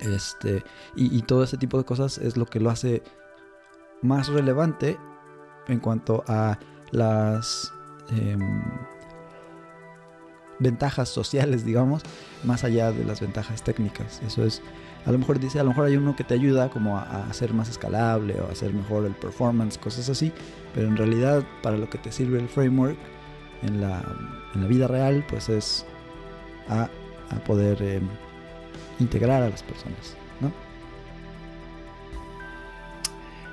Speaker 1: Este, y, y todo ese tipo de cosas es lo que lo hace más relevante en cuanto a las eh, ventajas sociales, digamos, más allá de las ventajas técnicas. Eso es, a lo mejor dice, a lo mejor hay uno que te ayuda como a, hacer más escalable o a hacer mejor el performance, cosas así, pero en realidad para lo que te sirve el framework en la, en vida real, pues es a, poder eh, integrar a las personas, ¿no?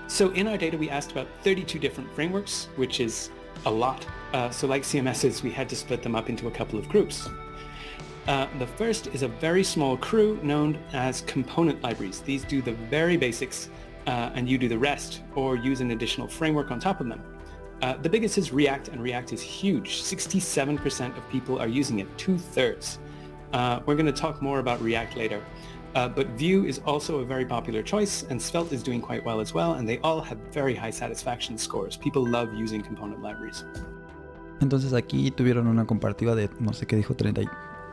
Speaker 3: So in our data, we asked about 32 different frameworks, which is a lot. Uh, so like CMSs, we had to split them up into a couple of groups. Uh, the first is a very small crew known as component libraries. These do the very basics uh, and you do the rest or use an additional framework on top of them. Uh, the biggest is React and React is huge. 67% of people are using it, two-thirds. Uh, we're going to talk more about React later. Uh, but Vue is also a very popular choice, and Svelte is doing quite well as well, and they all have very high satisfaction scores. People love using component libraries.
Speaker 1: Entonces aquí tuvieron una comparativa de, no sé qué dijo, treinta y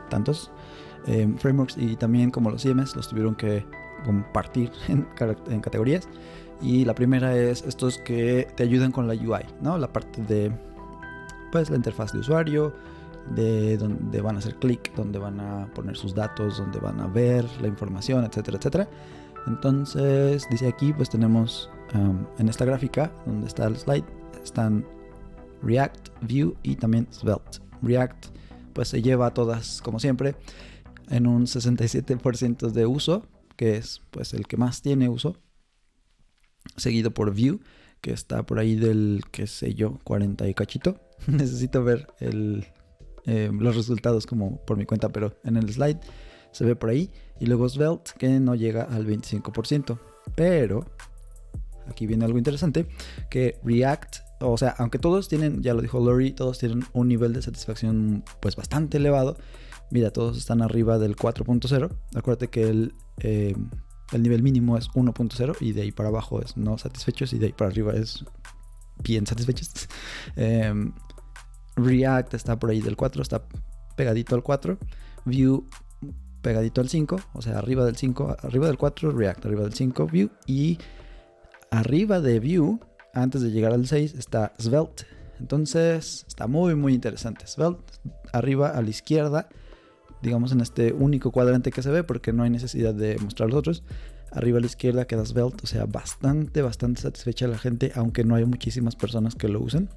Speaker 1: tantos eh, frameworks y también como los CMS los tuvieron que compartir en, en, categorías. Y la primera es estos que te ayudan con la UI, ¿no? La parte de, pues, la interfaz de usuario, de donde van a hacer clic, donde van a poner sus datos, donde van a ver la información, etcétera, etcétera. Entonces, dice aquí, pues tenemos um, en esta gráfica, donde está el slide, están React, Vue y también Svelte. React, pues se lleva a todas, como siempre, en un 67% de uso, que es pues el que más tiene uso, seguido por Vue, que está por ahí del, qué sé yo, 40 y cachito. Necesito ver el, eh, los resultados como por mi cuenta, pero en el slide se ve por ahí. Y luego Svelte que no llega al 25%. Pero aquí viene algo interesante, que React, o sea, aunque todos tienen, ya lo dijo Lori, todos tienen un nivel de satisfacción pues bastante elevado. Mira, todos están arriba del 4.0. Acuérdate que el, eh, el nivel mínimo es 1.0 y de ahí para abajo es no satisfechos y de ahí para arriba es bien satisfechos. Eh, React está por ahí del 4, está pegadito al 4. Vue pegadito al 5, o sea, arriba del 5, arriba del 4, React, arriba del 5, Vue. Y arriba de Vue, antes de llegar al 6, está Svelte. Entonces, está muy, muy interesante. Svelte, arriba a la izquierda, digamos en este único cuadrante que se ve, porque no hay necesidad de mostrar los otros. Arriba a la izquierda queda Svelte, o sea, bastante, bastante satisfecha la gente, aunque no hay muchísimas personas que lo usen.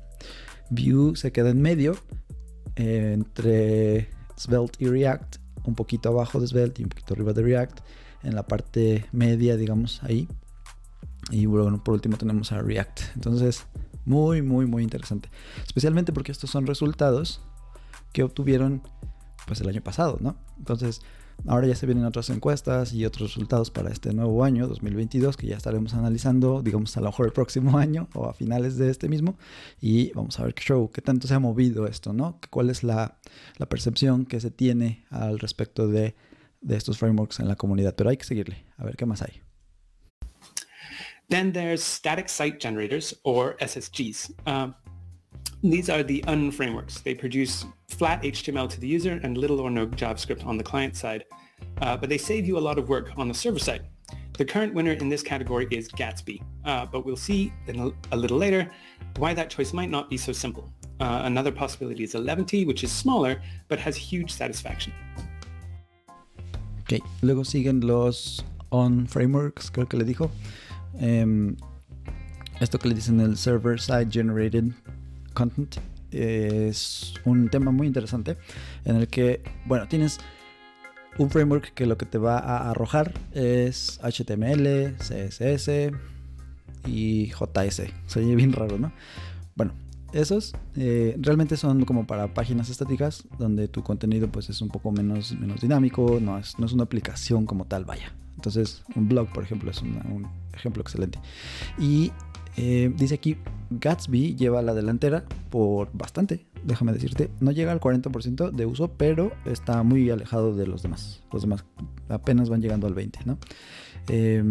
Speaker 1: Vue se queda en medio eh, entre Svelte y React, un poquito abajo de Svelte y un poquito arriba de React, en la parte media, digamos, ahí. Y bueno, por último tenemos a React. Entonces, muy, muy, muy interesante. Especialmente porque estos son resultados que obtuvieron pues el año pasado, ¿no? Entonces, ahora ya se vienen otras encuestas y otros resultados para este nuevo año, 2022, que ya estaremos analizando, digamos, a lo mejor el próximo año o a finales de este mismo. Y vamos a ver qué show, qué tanto se ha movido esto, ¿no? ¿Cuál es la, percepción que se tiene al respecto de, estos frameworks en la comunidad? Pero hay que seguirle, a ver qué más hay.
Speaker 3: Then there's static site generators or SSGs. Um, these are the UN frameworks. They produce flat HTML to the user and little or no JavaScript on the client side, uh, but they save you a lot of work on the server side. The current winner in this category is Gatsby, uh, but we'll see a, a little later why that choice might not be so simple. Uh, another possibility is Eleventy, which is smaller, but has huge satisfaction.
Speaker 1: Ok, luego siguen los on frameworks, creo que le dijo. Um, esto que le dicen el server side generated content es un tema muy interesante en el que, bueno, tienes un framework que lo que te va a arrojar es HTML, CSS y JS. Se oye bien raro, ¿no? Bueno, esos eh, realmente son como para páginas estáticas donde tu contenido pues es un poco menos, menos dinámico, no es, no es una aplicación como tal, vaya. Entonces, un blog, por ejemplo, es un ejemplo excelente. Y Eh, dice aquí, Gatsby lleva la delantera por bastante, déjame decirte. No llega al 40% de uso, pero está muy alejado de los demás. Los demás apenas van llegando al 20%, ¿no? Eh,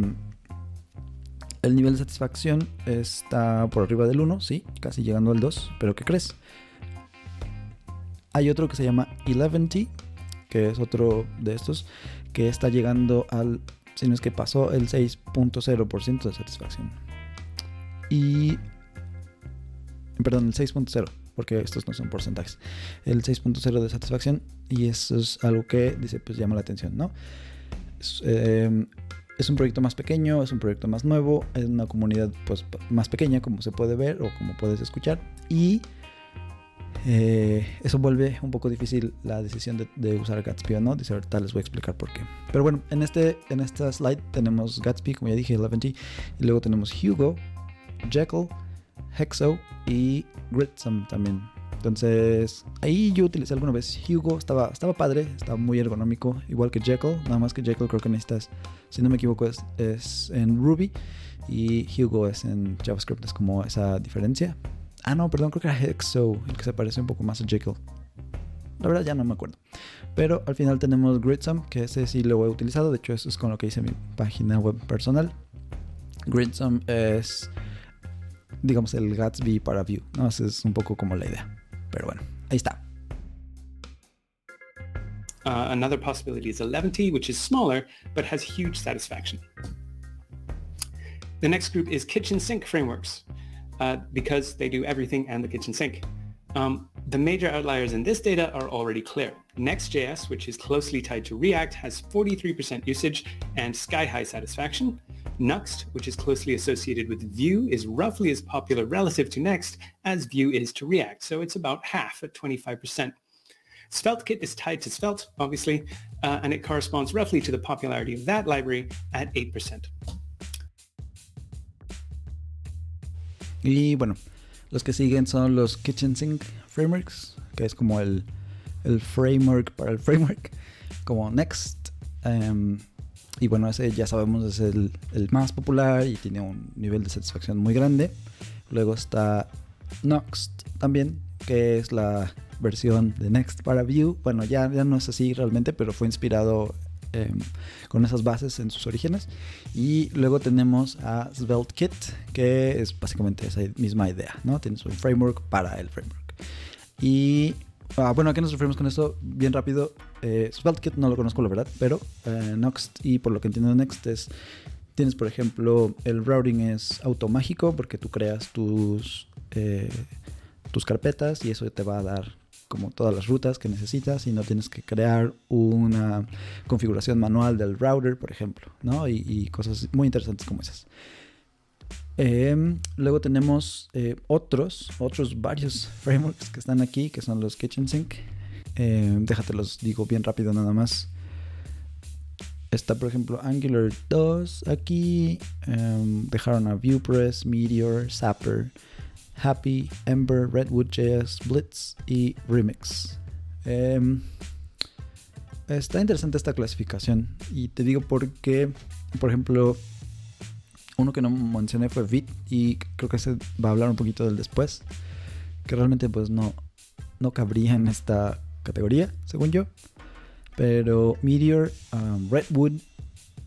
Speaker 1: el nivel de satisfacción está por arriba del 1, sí, casi llegando al 2, pero ¿qué crees? Hay otro que se llama 11T, que es otro de estos, que está llegando al, si no es que pasó, el 6.0% de satisfacción. Y, perdón, el 6.0, porque estos no son porcentajes. El 6.0 de satisfacción, y eso es algo que, dice, pues llama la atención, ¿no? Es, eh, es un proyecto más pequeño, es un proyecto más nuevo, es una comunidad pues más pequeña como se puede ver o como puedes escuchar y eh, eso vuelve un poco difícil la decisión de, de usar Gatsby o no. Dice ahorita les voy a explicar por qué. Pero bueno, en, este, en esta slide tenemos Gatsby, como ya dije, 11G, y luego tenemos Hugo, Jekyll, Hexo y Gritsum también. Entonces, ahí yo utilicé alguna vez Hugo, estaba, estaba padre, estaba muy ergonómico, igual que Jekyll, nada más que Jekyll creo que necesitas, si no me equivoco, es, en Ruby y Hugo es en JavaScript, es como esa diferencia. Ah, no, perdón, creo que era Hexo, el que se parece un poco más a Jekyll. La verdad ya no me acuerdo. Pero al final tenemos Gridsum, que ese sí lo he utilizado, de hecho eso es con lo que hice mi página web personal. Gridsum es, digamos, el Gatsby para Vue, ¿no? Esa es un poco como la idea. Pero bueno, ahí está.
Speaker 3: Uh, another possibility is 11T, which is smaller, but has huge satisfaction. The next group is kitchen sink frameworks, uh, because they do everything and the kitchen sink. Um, the major outliers in this data are already clear. Next.js, which is closely tied to React, has 43% usage and sky-high satisfaction. Nuxt, which is closely associated with Vue, is roughly as popular relative to Next as Vue is to React, so it's about half at 25%. SvelteKit is tied to Svelte, obviously, uh, and it corresponds roughly to the popularity of that library at 8%.
Speaker 1: Y bueno, los que siguen son los Kitchen Sink Frameworks, que es como el, el framework para el framework, como Next. Um, y bueno, ese ya sabemos es el, el, más popular y tiene un nivel de satisfacción muy grande. Luego está Nuxt también, que es la versión de Next para Vue. Bueno, ya, ya no es así realmente, pero fue inspirado eh, con esas bases en sus orígenes. Y luego tenemos a SvelteKit, que es básicamente esa misma idea, ¿no? Tienes un framework para el framework. Y ah, bueno, ¿a qué nos referimos con esto? Bien rápido. Eh, SvelteKit no lo conozco, la verdad, pero eh, Next, y por lo que entiendo Next es tienes por ejemplo el routing es automágico porque tú creas tus eh, tus carpetas y eso te va a dar como todas las rutas que necesitas y no tienes que crear una configuración manual del router por ejemplo ¿no? y, cosas muy interesantes como esas eh, luego tenemos eh, otros otros varios frameworks que están aquí que son los kitchen sink eh, déjate los digo bien rápido nada más Está, por ejemplo, Angular 2 aquí. Um, dejaron a VuePress, Meteor, Zapper, Happy, Ember, Redwood.js, Blitz y Remix. Um, está interesante esta clasificación. Y te digo porque, por ejemplo, uno que no mencioné fue Vit. Y creo que se va a hablar un poquito del después. Que realmente pues no, no cabría en esta categoría, según yo. Pero Meteor, um, Redwood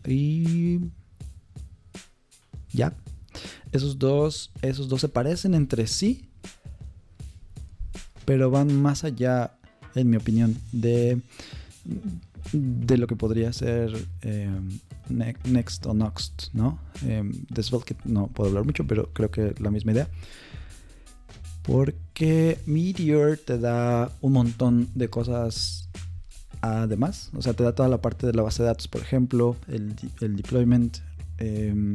Speaker 1: y. Ya. Esos dos. Esos dos se parecen entre sí. Pero van más allá, en mi opinión, de. De lo que podría ser eh, Next o Noxt, ¿no? Eh, de Svelte no puedo hablar mucho, pero creo que la misma idea. Porque Meteor te da un montón de cosas además. O sea, te da toda la parte de la base de datos, por ejemplo, el, el deployment, eh,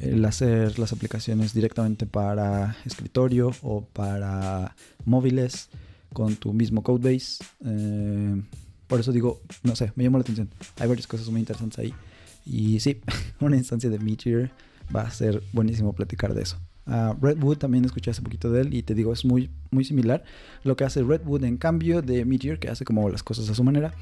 Speaker 1: el hacer las aplicaciones directamente para escritorio o para móviles con tu mismo codebase. Eh, por eso digo, no sé, me llamó la atención. Hay varias cosas muy interesantes ahí. Y sí, una instancia de Meteor va a ser buenísimo platicar de eso. Redwood también escuché hace poquito de él y te digo, es muy, muy similar. Lo que hace Redwood en cambio de Meteor, que hace como las cosas a su manera,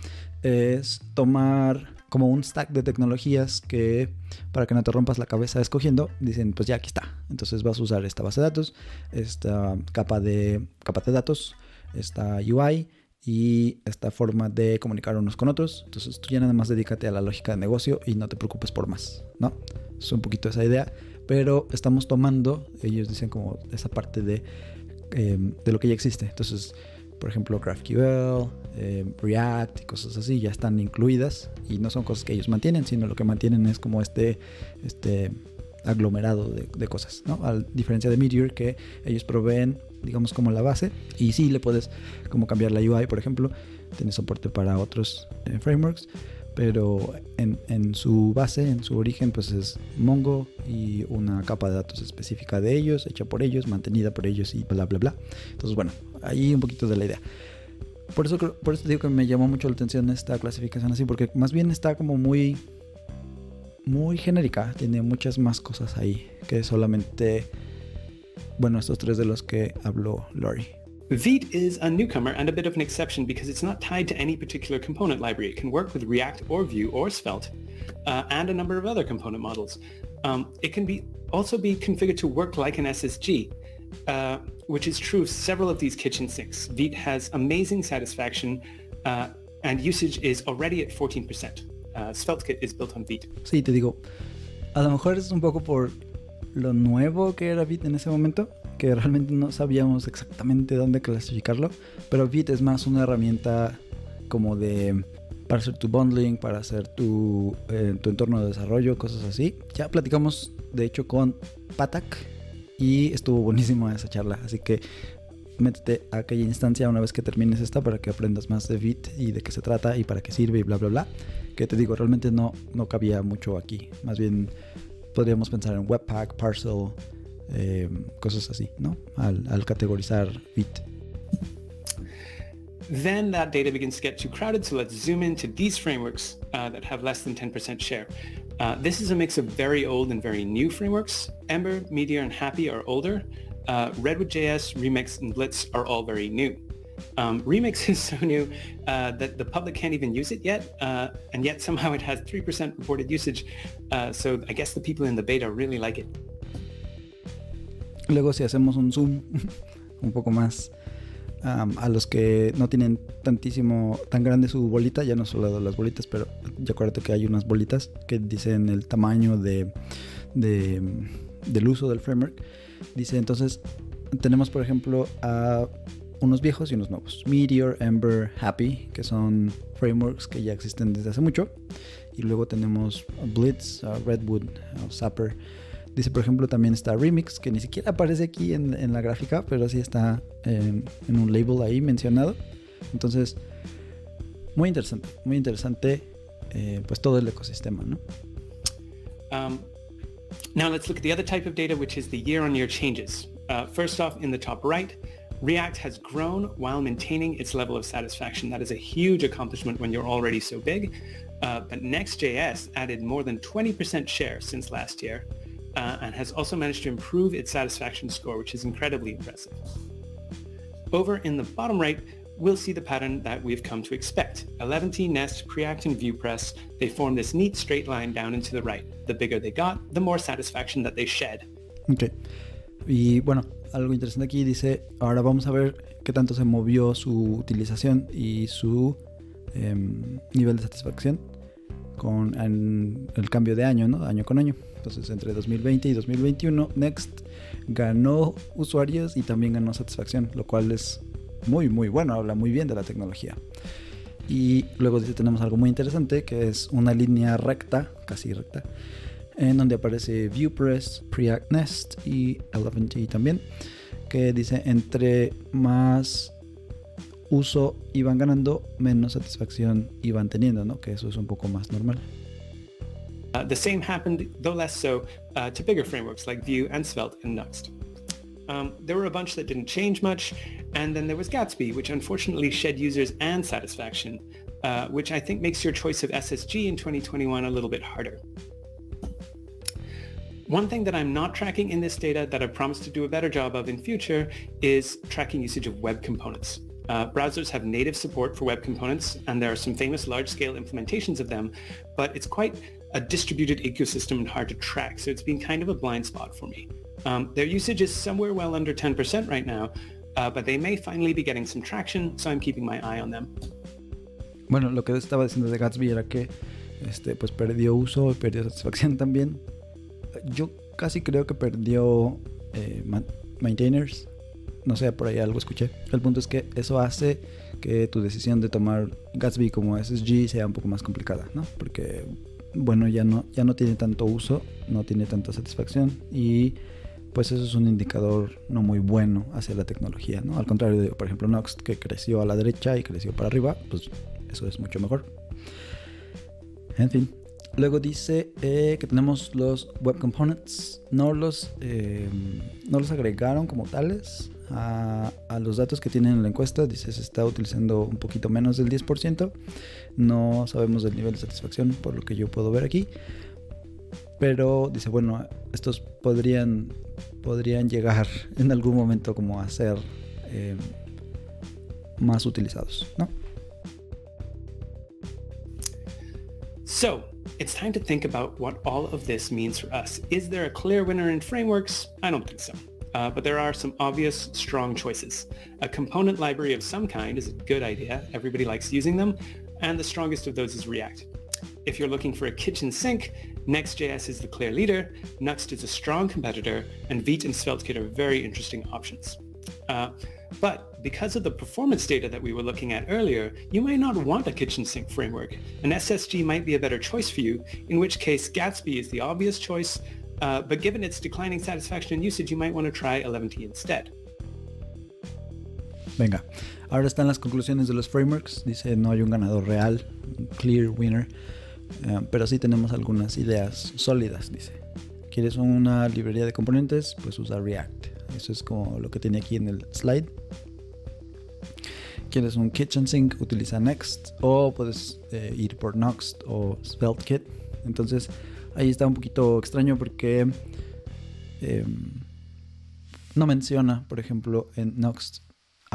Speaker 1: es tomar como un stack de tecnologías que para que no te rompas la cabeza escogiendo, dicen, pues ya aquí está. Entonces vas a usar esta base de datos, esta capa de, capa de datos, esta UI y esta forma de comunicar unos con otros. Entonces tú ya nada más dedícate a la lógica de negocio y no te preocupes por más, ¿no? Es un poquito esa idea, pero estamos tomando, ellos dicen como esa parte de, eh, de lo que ya existe. Entonces por ejemplo GraphQL, eh, React y cosas así ya están incluidas y no son cosas que ellos mantienen, sino lo que mantienen es como este, este aglomerado de, cosas, ¿no? A diferencia de Meteor que ellos proveen, digamos, como la base y sí le puedes como cambiar la UI, por ejemplo, tiene soporte para otros eh, frameworks, pero en, su base, en su origen, pues es Mongo y una capa de datos específica de ellos, hecha por ellos, mantenida por ellos y bla, bla, bla. Entonces, bueno, ahí un poquito de la idea. Por eso, por eso digo que me llamó mucho la atención esta clasificación así, porque más bien está como muy, muy genérica, tiene muchas más cosas ahí que solamente, bueno, estos tres de los que habló Lori.
Speaker 3: Vite is a newcomer and a bit of an exception because it's not tied to any particular component library. It can work with React or Vue or Svelte uh, and a number of other component models. Um, it can be also be configured to work like an SSG, uh, which is true of several of these kitchen sinks. Vite has amazing satisfaction uh, and usage is already at 14%. Uh, SvelteKit is built on Vite.
Speaker 1: Sí, te digo, a lo mejor es un poco por lo nuevo que era Vite en ese momento, que realmente no sabíamos exactamente dónde clasificarlo, pero Vite es más una herramienta como de para hacer tu bundling, para hacer tu, eh, tu entorno de desarrollo, cosas así. Ya platicamos de hecho con Patak y estuvo buenísima esa charla, así que métete a aquella instancia una vez que termines esta para que aprendas más de Vite y de qué se trata y para qué sirve y bla bla bla. Que te digo, realmente no, no cabía mucho aquí. Más bien podríamos pensar en Webpack, Parcel, eh, cosas así, ¿no? Al, al categorizar bit.
Speaker 3: Then that data begins to get too crowded, so let's zoom into these frameworks uh, that have less than 10% share. Uh, this is a mix of very old and very new frameworks. Ember, Meteor, and Happy are older. Uh, Redwood.js, Remix, and Blitz are all very new. Um, Remix is so new uh, that the public can't even use it yet, uh, and yet somehow it has 3% reported usage. Uh, so I guess the people in the beta really like it.
Speaker 1: Luego si hacemos un zoom un poco más a los que no tienen tantísimo, tan grande su bolita, ya no solo las bolitas, pero ya acuérdate que hay unas bolitas que dicen el tamaño de, del uso del framework. Dice entonces, tenemos por ejemplo a unos viejos y unos nuevos. Meteor, Ember, Happy, que son frameworks que ya existen desde hace mucho. Y luego tenemos Blitz, Redwood, Zapper Dice, por ejemplo, también está Remix, que ni siquiera aparece aquí en, la gráfica, pero sí está en, un label ahí mencionado. Entonces, muy interesante, muy interesante, eh, pues todo el ecosistema, ¿no?
Speaker 3: Um, now let's look at the other type of data, which is the year-on-year changes. Uh, first off, in the top right, React has grown while maintaining its level of satisfaction. That is a huge accomplishment when you're already so big. Uh, but Next.js added more than 20% share since last year. Uh, and has also managed to improve its satisfaction score, which is incredibly impressive. Over in the bottom right, we'll see the pattern that we've come to expect. 11T Nest, Preact, and ViewPress, they form this neat straight line down into the right. The bigger they got, the more satisfaction that they shed.
Speaker 1: Ok. Y bueno, algo interesante aquí dice, ahora vamos a ver qué tanto se movió su utilización y su eh, nivel de satisfacción con en el cambio de año, ¿no? Año con año. Entonces, entre 2020 y 2021, Next ganó usuarios y también ganó satisfacción, lo cual es muy, muy bueno, habla muy bien de la tecnología. Y luego tenemos algo muy interesante, que es una línea recta, casi recta, en donde aparece ViewPress, Preact Nest y 11T también, que dice, entre más uso iban ganando, menos satisfacción iban teniendo, ¿no? Que eso es un poco más normal.
Speaker 3: Uh, the same happened, though less so, uh, to bigger frameworks like Vue and Svelte and Nuxt. Um, there were a bunch that didn't change much, and then there was Gatsby, which unfortunately shed users and satisfaction, uh, which I think makes your choice of SSG in 2021 a little bit harder. One thing that I'm not tracking in this data that I promise to do a better job of in future is tracking usage of web components. Uh, browsers have native support for web components, and there are some famous large-scale implementations of them, but it's quite a distributed ecosystem and hard to track, so it's been kind of a blind spot for me. Um, their usage is somewhere well under 10% right now, uh, but they may finally be getting some traction, so I'm keeping my eye on them.
Speaker 1: Bueno, lo que estaba diciendo de Gatsby era que este, pues perdió uso y perdió satisfacción también. Yo casi creo que perdió eh, maintainers. No sé, por ahí algo escuché. El punto es que eso hace que tu decisión de tomar Gatsby como SSG sea un poco más complicada, ¿no? Porque, bueno, ya no, ya no tiene tanto uso, no tiene tanta satisfacción y pues eso es un indicador no muy bueno hacia la tecnología, ¿no? Al contrario de, por ejemplo, Nox, que creció a la derecha y creció para arriba, pues eso es mucho mejor. En fin, luego dice eh, que tenemos los web components, no los, eh, no los agregaron como tales a, a, los datos que tienen en la encuesta. Dice se está utilizando un poquito menos del 10%. No sabemos del nivel de satisfacción por lo que yo puedo ver aquí. Pero dice, bueno, estos podrían, podrían llegar en algún momento como a ser eh, más utilizados, ¿no?
Speaker 3: So, it's time to think about what all of this means for us. Is there a clear winner in frameworks? I don't think so. Uh, but there are some obvious strong choices. A component library of some kind is a good idea. Everybody likes using them. And the strongest of those is React. If you're looking for a kitchen sink, Next.js is the clear leader, Nuxt is a strong competitor, and Vite and SvelteKit are very interesting options. Uh, but because of the performance data that we were looking at earlier, you might not want a kitchen sink framework. An SSG might be a better choice for you, in which case Gatsby is the obvious choice, uh, but given its declining satisfaction and usage, you might want to try 11t instead.
Speaker 1: Venga, ahora están las conclusiones de los frameworks. Dice no hay un ganador real, clear winner. Eh, pero sí tenemos algunas ideas sólidas, dice. ¿Quieres una librería de componentes? Pues usa React. Eso es como lo que tiene aquí en el slide. ¿Quieres un kitchen sink? Utiliza Next. O puedes eh, ir por Noxt o SvelteKit. Entonces ahí está un poquito extraño porque em, no menciona, por ejemplo, en Noxt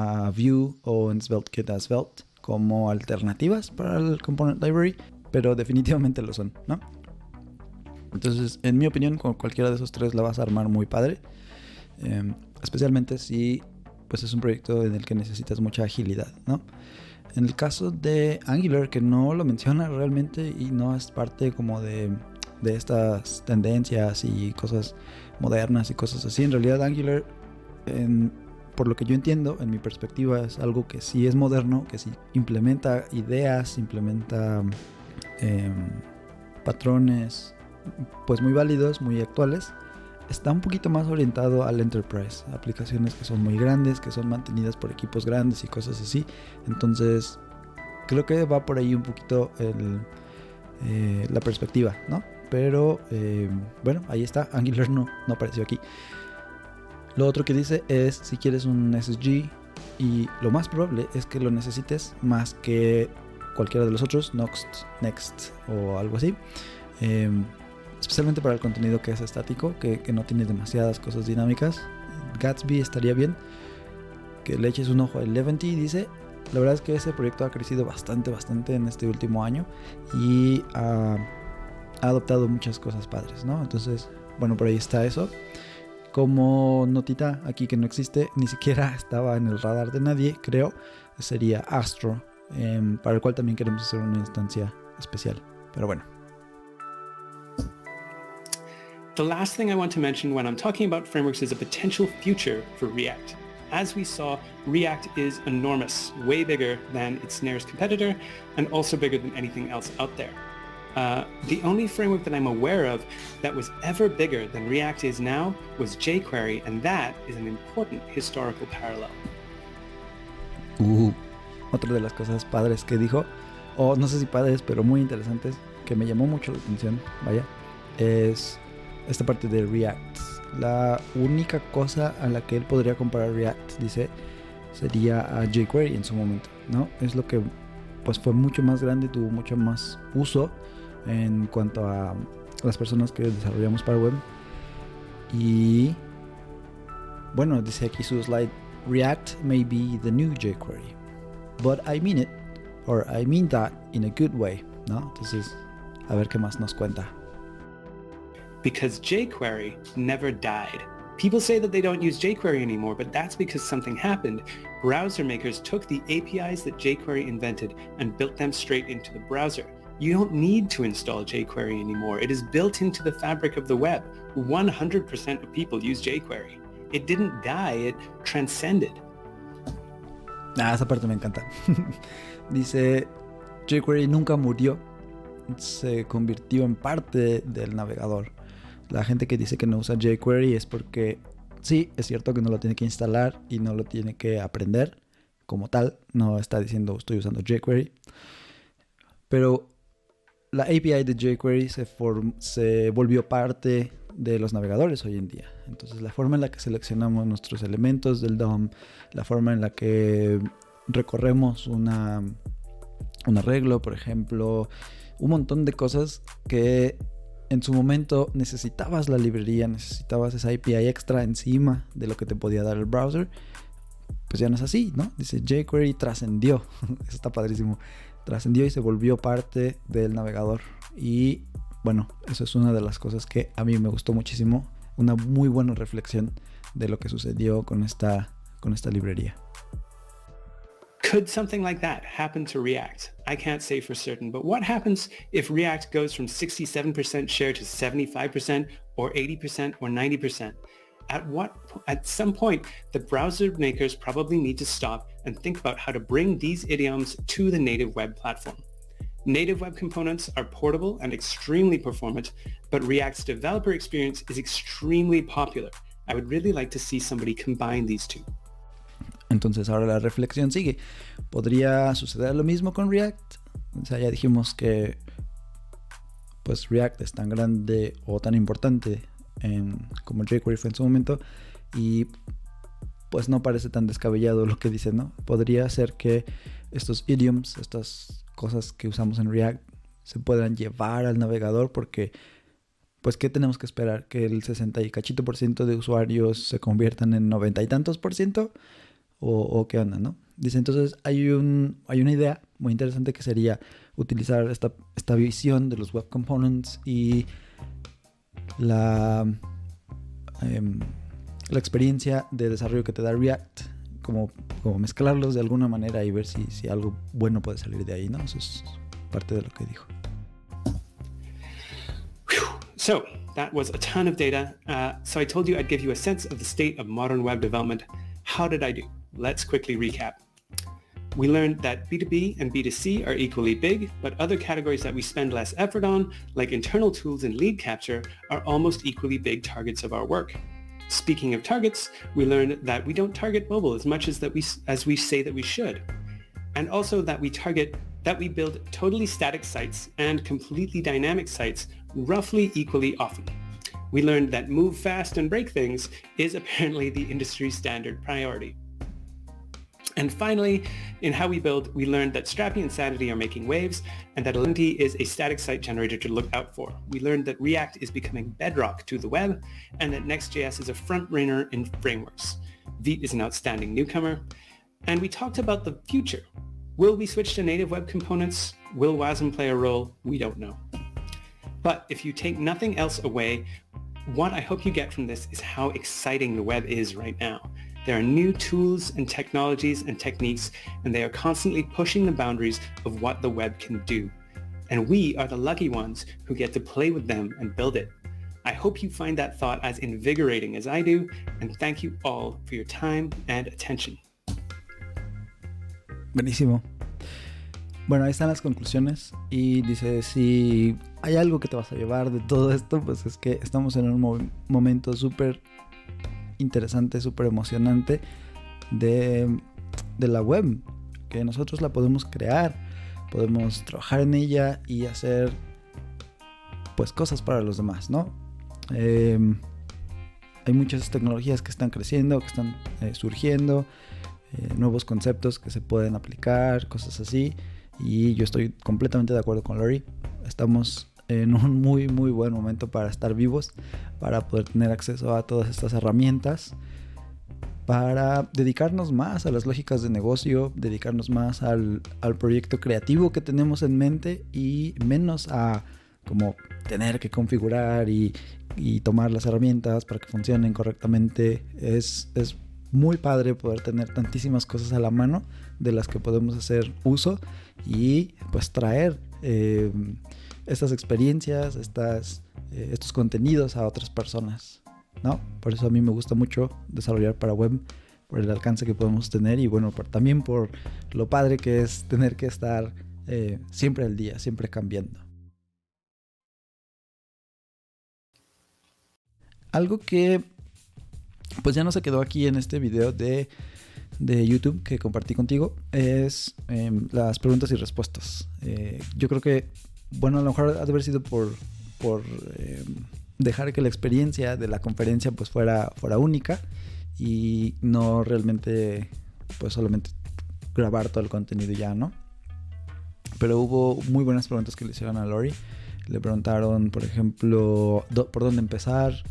Speaker 1: a Vue o en SvelteKit a Svelte como alternativas para el Component Library pero definitivamente lo son, ¿no? Entonces, en mi opinión, con cualquiera de esos tres la vas a armar muy padre. Em, especialmente si pues es un proyecto en el que necesitas mucha agilidad, ¿no? En el caso de Angular, que no lo menciona realmente y no es parte como de, de estas tendencias y cosas modernas y cosas así, en realidad Angular, por lo que yo entiendo, en mi perspectiva, es algo que sí es moderno, que sí implementa ideas, implementa Em, patrones pues muy válidos, muy actuales. Está un poquito más orientado al enterprise, aplicaciones que son muy grandes, que son mantenidas por equipos grandes y cosas así. Entonces, creo que va por ahí un poquito eh, la perspectiva, ¿no? Pero em, bueno, ahí está. Angular no, no apareció aquí. Lo otro que dice es si quieres un SSG y lo más probable es que lo necesites más que cualquiera de los otros, Next, Next o algo así. Em, especialmente para el contenido que es estático, que, no tiene demasiadas cosas dinámicas. Gatsby estaría bien. Que le eches un ojo a Eleventy, dice. La verdad es que ese proyecto ha crecido bastante, bastante en este último año y ha, ha adoptado muchas cosas padres, ¿no? Entonces, bueno, por ahí está eso. Como notita aquí que no existe, ni siquiera estaba en el radar de nadie, creo, sería Astro, eh, para el cual también queremos hacer una instancia especial. Pero bueno.
Speaker 3: The last thing I want to mention when I'm talking about frameworks is a potential future for React. As we saw, React is enormous, way bigger than its nearest competitor, and also bigger than anything else out there. Uh, the only framework that I'm aware of that was ever bigger than React is now was jQuery, and that is an important historical parallel.
Speaker 1: Uh, otra de las cosas padres que dijo, o no sé si padres, pero muy interesantes, que me llamó mucho la atención, vaya, es esta parte de React. La única cosa a la que él podría comparar React, dice, sería a jQuery en su momento, ¿no? Es lo que pues fue mucho más grande, tuvo mucho más uso en cuanto a las personas que desarrollamos para web. Y bueno, dice aquí su slide, React may be the new jQuery. but I mean it, or I mean that in a good way, ¿no? Entonces, a ver qué más nos cuenta.
Speaker 3: Because jQuery never died. People say that they don't use jQuery anymore, but that's because something happened. Browser makers took the APIs that jQuery invented and built them straight into the browser. You don't need to install jQuery anymore. It is built into the fabric of the web. 100% of people use jQuery. It didn't die, it transcended.
Speaker 1: Ah, esa parte me encanta. Dice, jQuery nunca murió, se convirtió en parte del navegador. La gente que dice que no usa jQuery es porque sí, es cierto que no lo tiene que instalar y no lo tiene que aprender como tal. No está diciendo estoy usando jQuery. Pero la API de jQuery se, volvió parte de los navegadores hoy en día. Entonces la forma en la que seleccionamos nuestros elementos del DOM, la forma en la que recorremos un arreglo, por ejemplo, un montón de cosas que en su momento necesitabas la librería, necesitabas esa API extra encima de lo que te podía dar el browser. Pues ya no es así, ¿no? Dice jQuery trascendió. Eso está padrísimo. Trascendió y se volvió parte del navegador. Y bueno, eso es una de las cosas que a mí me gustó muchísimo. Una muy buena reflexión de lo que sucedió con esta, con esta librería.
Speaker 3: Could something like that happen to React? I can't say for certain, but what happens if React goes from 67% share to 75% or 80% or 90%? At what at some point the browser makers probably need to stop and think about how to bring these idioms to the native web platform. Native web components are portable and extremely performant, but React's developer experience is extremely popular. I would really like to see somebody combine these two.
Speaker 1: Entonces ahora la reflexión sigue. ¿Podría suceder lo mismo con React? O sea, ya dijimos que pues React es tan grande o tan importante como jQuery fue en su momento y pues no parece tan descabellado lo que dice, ¿no? Podría ser que estos idioms, estas cosas que usamos en React se puedan llevar al navegador porque pues ¿qué tenemos que esperar? ¿Que el 60 y cachito por ciento de usuarios se conviertan en 90 y tantos por ciento? o, qué onda, ¿no? Dice, entonces hay, un, hay una idea muy interesante que sería utilizar esta, esta visión de los web components y la, em, la experiencia de desarrollo que te da React, como, mezclarlos de alguna manera y ver si, si algo bueno puede salir de ahí, ¿no? Eso es parte de lo que dijo.
Speaker 3: So that was a ton of data. Uh, so I told you I'd give you a sense of the state of modern web development. How did I do? Let's quickly recap. We learned that B2B and B2C are equally big, but other categories that we spend less effort on, like internal tools and lead capture, are almost equally big targets of our work. Speaking of targets, we learned that we don't target mobile as much as that we as we say that we should. And also that we target that we build totally static sites and completely dynamic sites roughly equally often. We learned that move fast and break things is apparently the industry standard priority. And finally, in how we build, we learned that Strappy and Sanity are making waves and that Alinity is a static site generator to look out for. We learned that React is becoming bedrock to the web and that Next.js is a front runner in frameworks. Vite is an outstanding newcomer. And we talked about the future. Will we switch to native web components? Will WASM play a role? We don't know. But if you take nothing else away, what I hope you get from this is how exciting the web is right now. There are new tools and technologies and techniques, and they are constantly pushing the boundaries of what the web can do. And we are the lucky ones who get to play with them and build it. I hope you find that thought as invigorating as I do, and thank you all for your time and attention.
Speaker 1: Buenísimo. Bueno, ahí están las conclusiones y dice, si hay algo que te vas a llevar de todo esto, pues es que estamos en un mo momento súper interesante, súper emocionante de, de la web, que nosotros la podemos crear, podemos trabajar en ella y hacer pues cosas para los demás, ¿no? Em, hay muchas tecnologías que están creciendo, que están eh, surgiendo, eh, nuevos conceptos que se pueden aplicar, cosas así. Y yo estoy completamente de acuerdo con Lori. Estamos en un muy muy buen momento para estar vivos, para poder tener acceso a todas estas herramientas, para dedicarnos más a las lógicas de negocio, dedicarnos más al, al proyecto creativo que tenemos en mente y menos a como tener que configurar y, y tomar las herramientas para que funcionen correctamente. Es, es muy padre poder tener tantísimas cosas a la mano de las que podemos hacer uso y pues traer eh, estas experiencias, eh, estos contenidos a otras personas. ¿no? Por eso a mí me gusta mucho desarrollar para web, por el alcance que podemos tener y bueno, también por lo padre que es tener que estar eh, siempre al día, siempre cambiando. Algo que pues ya no se quedó aquí en este video de, de YouTube que compartí contigo es em, las preguntas y respuestas. Eh, yo creo que, bueno, a lo mejor ha de haber sido por, por em, dejar que la experiencia de la conferencia pues fuera, fuera única y no realmente pues solamente grabar todo el contenido ya, ¿no? Pero hubo muy buenas preguntas que le hicieron a Lori. Le preguntaron, por ejemplo, por dónde empezar,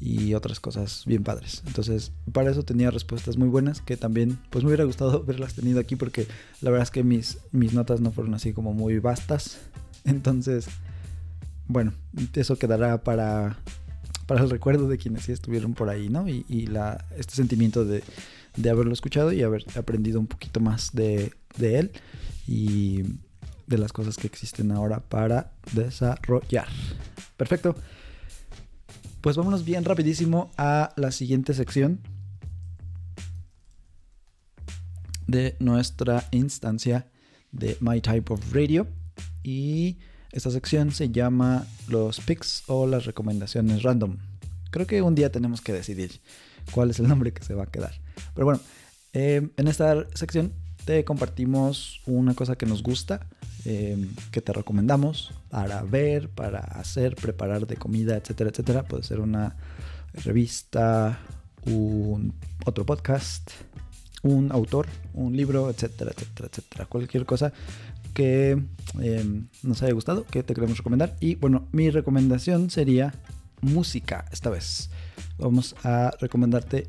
Speaker 1: y otras cosas bien padres. Entonces, para eso tenía respuestas muy buenas que también, pues me hubiera gustado verlas tenido aquí porque la verdad es que mis, mis notas no fueron así como muy vastas. Entonces, bueno, eso quedará para, para el recuerdo de quienes sí estuvieron por ahí, ¿no? Y, este sentimiento de, de, haberlo escuchado y haber aprendido un poquito más de, de él y de las cosas que existen ahora para desarrollar. Perfecto. Pues vámonos bien rapidísimo a la siguiente sección de nuestra instancia de My Type of Radio. Y esta sección se llama los picks o las recomendaciones random. Creo que un día tenemos que decidir cuál es el nombre que se va a quedar. Pero bueno, eh, en esta sección te compartimos una cosa que nos gusta Em, que te recomendamos para ver, para hacer, preparar de comida, etcétera, etcétera. Puede ser una revista, un otro podcast, un autor, un libro, etcétera, etcétera, etcétera. Cualquier cosa que em, nos haya gustado, que te queremos recomendar. Y bueno, mi recomendación sería música esta vez. Vamos a recomendarte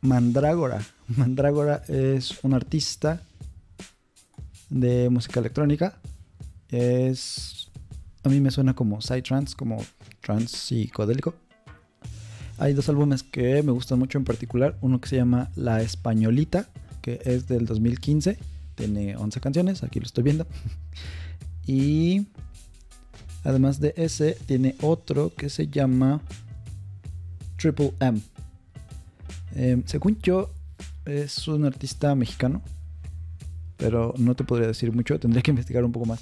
Speaker 1: Mandrágora. Mandrágora es un artista de música electrónica es. A mí me suena como Psytrance, como trance psicodélico. Hay dos álbumes que me gustan mucho en particular. Uno que se llama La Españolita, que es del 2015. Tiene 11 canciones, aquí lo estoy viendo. y además de ese, tiene otro que se llama Triple M. Eh, según yo, es un artista mexicano, pero no te podría decir mucho, tendría que investigar un poco más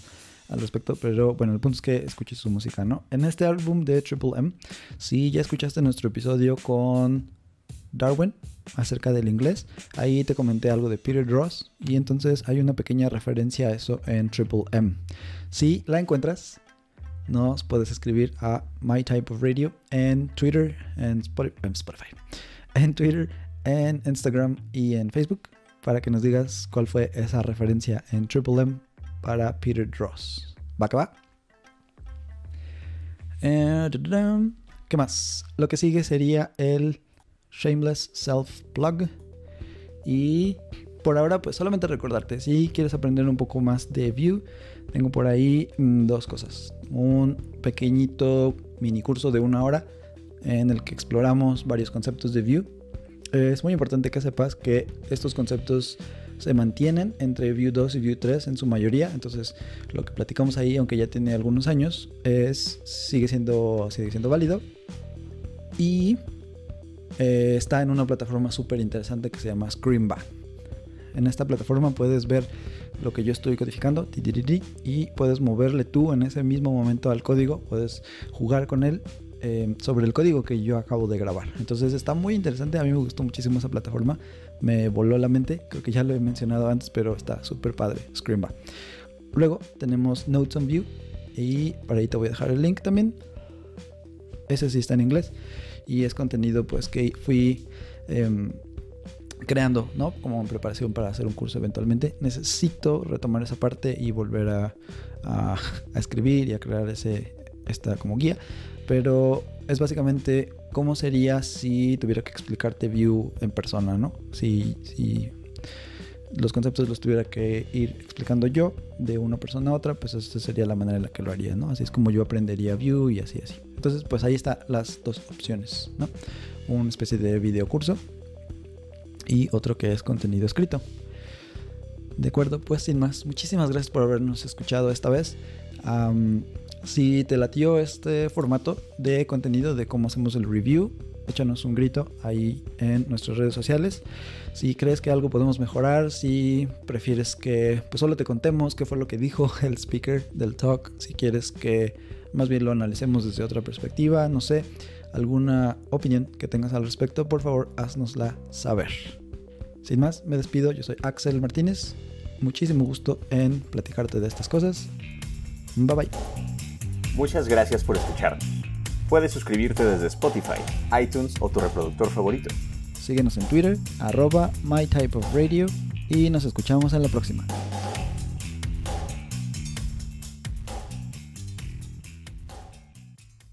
Speaker 1: al respecto, pero bueno, el punto es que escuches su música, ¿no? En este álbum de Triple M, si ya escuchaste nuestro episodio con Darwin acerca del inglés, ahí te comenté algo de Peter Dross y entonces hay una pequeña referencia a eso en Triple M. Si la encuentras, nos puedes escribir a My Type of Radio en Twitter, en Spotify, en Twitter, en Instagram y en Facebook para que nos digas cuál fue esa referencia en Triple M para Peter Dross. ¿Va que va? Eh, ¿Qué más? Lo que sigue sería el Shameless Self Plug. Y por ahora, pues solamente recordarte, si quieres aprender un poco más de Vue, tengo por ahí mm, dos cosas. Un pequeñito mini curso de una hora en el que exploramos varios conceptos de Vue. Es muy importante que sepas que estos conceptos se mantienen entre Vue 2 y Vue 3 en su mayoría. Entonces, lo que platicamos ahí, aunque ya tiene algunos años, es sigue siendo, sigue siendo válido. Y eh, está en una plataforma súper interesante que se llama Screamba. En esta plataforma puedes ver lo que yo estoy codificando y puedes moverle tú en ese mismo momento al código, puedes jugar con él eh, sobre el código que yo acabo de grabar. Entonces está muy interesante, a mí me gustó muchísimo esa plataforma me voló la mente. Creo que ya lo he mencionado antes, pero está súper padre. Screamba. Luego tenemos Notes on View. Y para ahí te voy a dejar el link también. Ese sí está en inglés. Y es contenido pues que fui em, creando, ¿no? Como en preparación para hacer un curso eventualmente. Necesito retomar esa parte y volver a escribir y a crear ese, esta como guía. pero es básicamente cómo sería si tuviera que explicarte Vue en persona, ¿no? Si, si los conceptos los tuviera que ir explicando yo de una persona a otra, pues esta sería la manera en la que lo haría, ¿no? Así es como yo aprendería Vue y así, así. Entonces, pues ahí están las dos opciones, ¿no? Una especie de video curso y otro que es contenido escrito. De acuerdo, pues sin más, muchísimas gracias por habernos escuchado esta vez. si te latió este formato de contenido de cómo hacemos el review, échanos un grito ahí en nuestras redes sociales. Si crees que algo podemos mejorar, si prefieres que pues solo te contemos qué fue lo que dijo el speaker del talk, si quieres que más bien lo analicemos desde otra perspectiva, no sé, alguna opinión que tengas al respecto, por favor, haznosla saber. Sin más, me despido, yo soy Axel Martínez. Muchísimo gusto en platicarte de estas cosas. Bye bye.
Speaker 2: Muchas gracias por escucharnos. Puedes suscribirte desde Spotify, iTunes o tu reproductor favorito.
Speaker 1: Síguenos en Twitter, arroba mytypeofradio y nos escuchamos en la próxima.